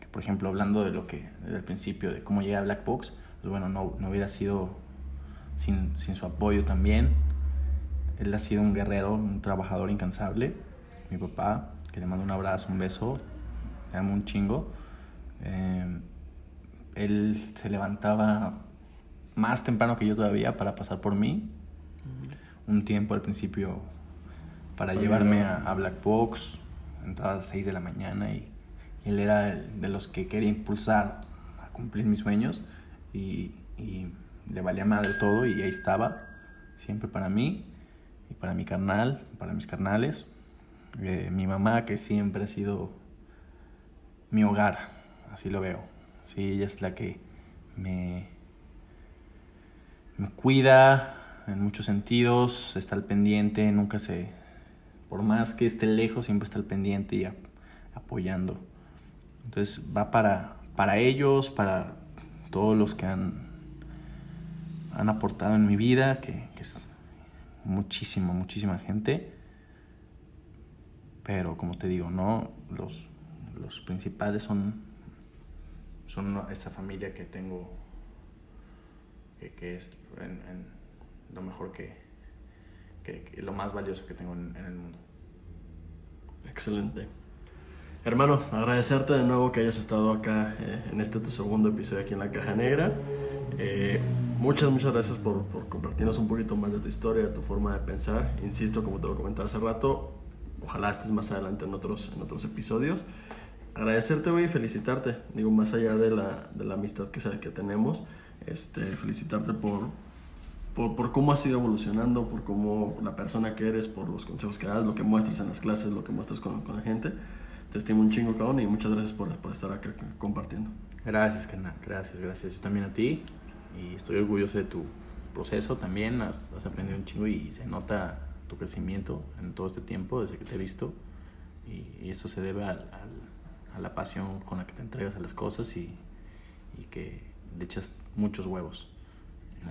que por ejemplo hablando de lo que desde el principio, de cómo llegué a Black Box, pues bueno, no, no hubiera sido sin, sin su apoyo también. Él ha sido un guerrero, un trabajador incansable. Mi papá, que le mando un abrazo, un beso, le amo un chingo. Eh, él se levantaba más temprano que yo todavía para pasar por mí. Un tiempo al principio para llevarme llevar- a, a Black Box. Entraba a las 6 de la mañana y, y él era de los que quería impulsar a cumplir mis sueños y, y le valía madre todo y ahí estaba, siempre para mí y para mi carnal, para mis carnales. Eh, mi mamá que siempre ha sido mi hogar, así lo veo. Sí, ella es la que me, cuida en muchos sentidos, está al pendiente, nunca se, por más que esté lejos, siempre está al pendiente y apoyando. Entonces va para, para ellos, para todos los que han, han aportado en mi vida, que, que es muchísima, muchísima gente. Pero como te digo, no los, los principales son, son esta familia que tengo, que, que es lo mejor que, que, lo más valioso que tengo en, en el mundo. Excelente. Hermano, agradecerte de nuevo que hayas estado acá eh, en este tu segundo episodio aquí en la Caja Negra. Eh, muchas, muchas gracias por, por, compartirnos un poquito más de tu historia, de tu forma de pensar. Insisto, como te lo comentaba hace rato, ojalá estés más adelante en otros, en otros episodios. Agradecerte, güey, y felicitarte. Digo, más allá de la, de la amistad que, que tenemos, este, felicitarte por, por, por, cómo has ido evolucionando, por cómo la persona que eres, por los consejos que das, lo que muestras en las clases, lo que muestras con, con la gente te estimo un chingo, cabrón, y muchas gracias por, por estar acá compartiendo. Gracias, carnal, gracias, gracias. Yo también a ti, y estoy orgulloso de tu proceso también, has, has aprendido un chingo y se nota tu crecimiento en todo este tiempo, desde que te he visto, y, y eso se debe al, al, a la pasión con la que te entregas a las cosas y, y que le echas muchos huevos.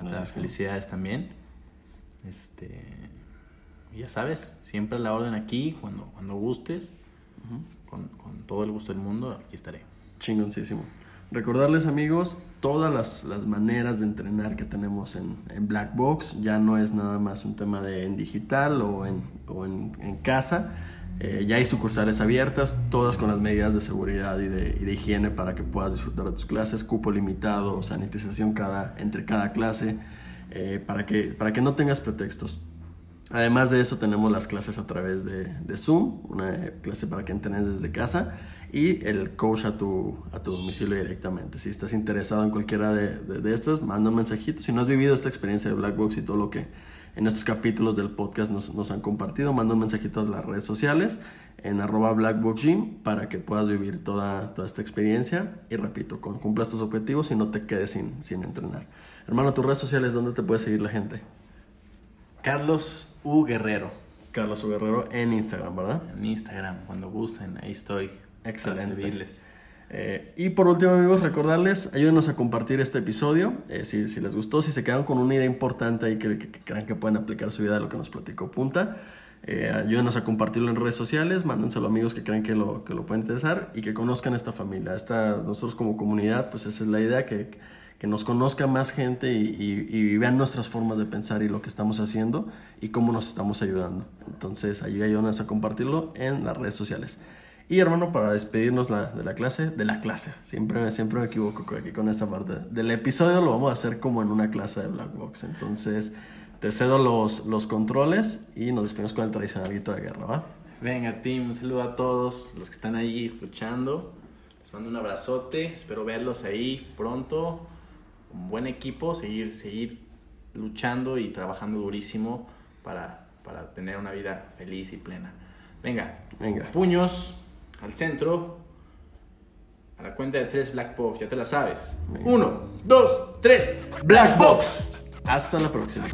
Gracias, felicidades también. Este, ya sabes, siempre a la orden aquí, cuando, cuando gustes. Uh -huh con, con, todo el gusto del mundo, aquí estaré. Chingoncísimo. Recordarles amigos, todas las, las maneras de entrenar que tenemos en, en, Black Box, ya no es nada más un tema de en digital o en, o en, en casa, eh, ya hay sucursales abiertas, todas con las medidas de seguridad y de, y higiene para que puedas disfrutar de tus clases, cupo limitado, sanitización cada, entre cada clase, eh, para, que, para que no tengas pretextos. Además de eso tenemos las clases a través de, de, Zoom, una clase para que entrenes desde casa y el coach a tu, a tu domicilio directamente. Si estás interesado en cualquiera de, de, estas, manda un mensajito. Si no has vivido esta experiencia de Black Box y todo lo que en estos capítulos del podcast nos, nos han compartido, manda un mensajito a las redes sociales en arroba blackboxgym para que puedas vivir toda, toda esta experiencia y repito, con, cumplas tus objetivos y no te quedes sin, sin entrenar. Hermano, tus redes sociales, ¿dónde te puede seguir la gente? Carlos U Guerrero. Carlos U Guerrero en Instagram, ¿verdad? En Instagram, cuando gusten, ahí estoy. Excelente. Eh, y por último, amigos, recordarles, ayúdenos a compartir este episodio. Eh, si, si, les gustó, si se quedan con una idea importante y que, que, que crean que pueden aplicar su vida a lo que nos platicó Punta, eh, ayúdenos a compartirlo en redes sociales, mándenselo a amigos que crean que lo, que lo pueden interesar y que conozcan esta familia. Esta, nosotros como comunidad, pues esa es la idea, que, que nos conozca más gente y, y, y, vean nuestras formas de pensar y lo que estamos haciendo y cómo nos estamos ayudando. Entonces, ayúdenos a compartirlo en las redes sociales. Y hermano, para despedirnos la, de la clase, de la clase, siempre, siempre me equivoco aquí con esta parte. Del episodio lo vamos a hacer como en una clase de Black Box. Entonces, te cedo los, los controles y nos despedimos con el tradicional grito de guerra, ¿va? Venga, Tim, un saludo a todos los que están ahí escuchando. Les mando un abrazote, espero verlos ahí pronto. Un buen equipo, seguir, seguir luchando y trabajando durísimo para, para tener una vida feliz y plena. Venga, venga. Puños al centro. A la cuenta de tres Black Box, ya te la sabes. Venga. Uno, dos, tres. Black Box. Hasta la próxima.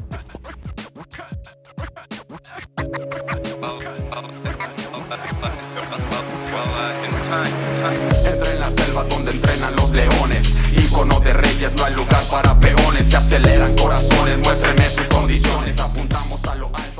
Entra en la selva donde entrenan los leones Icono de reyes, no hay lugar para peones. Se aceleran corazones, muéstrenme sus condiciones. Apuntamos a lo alto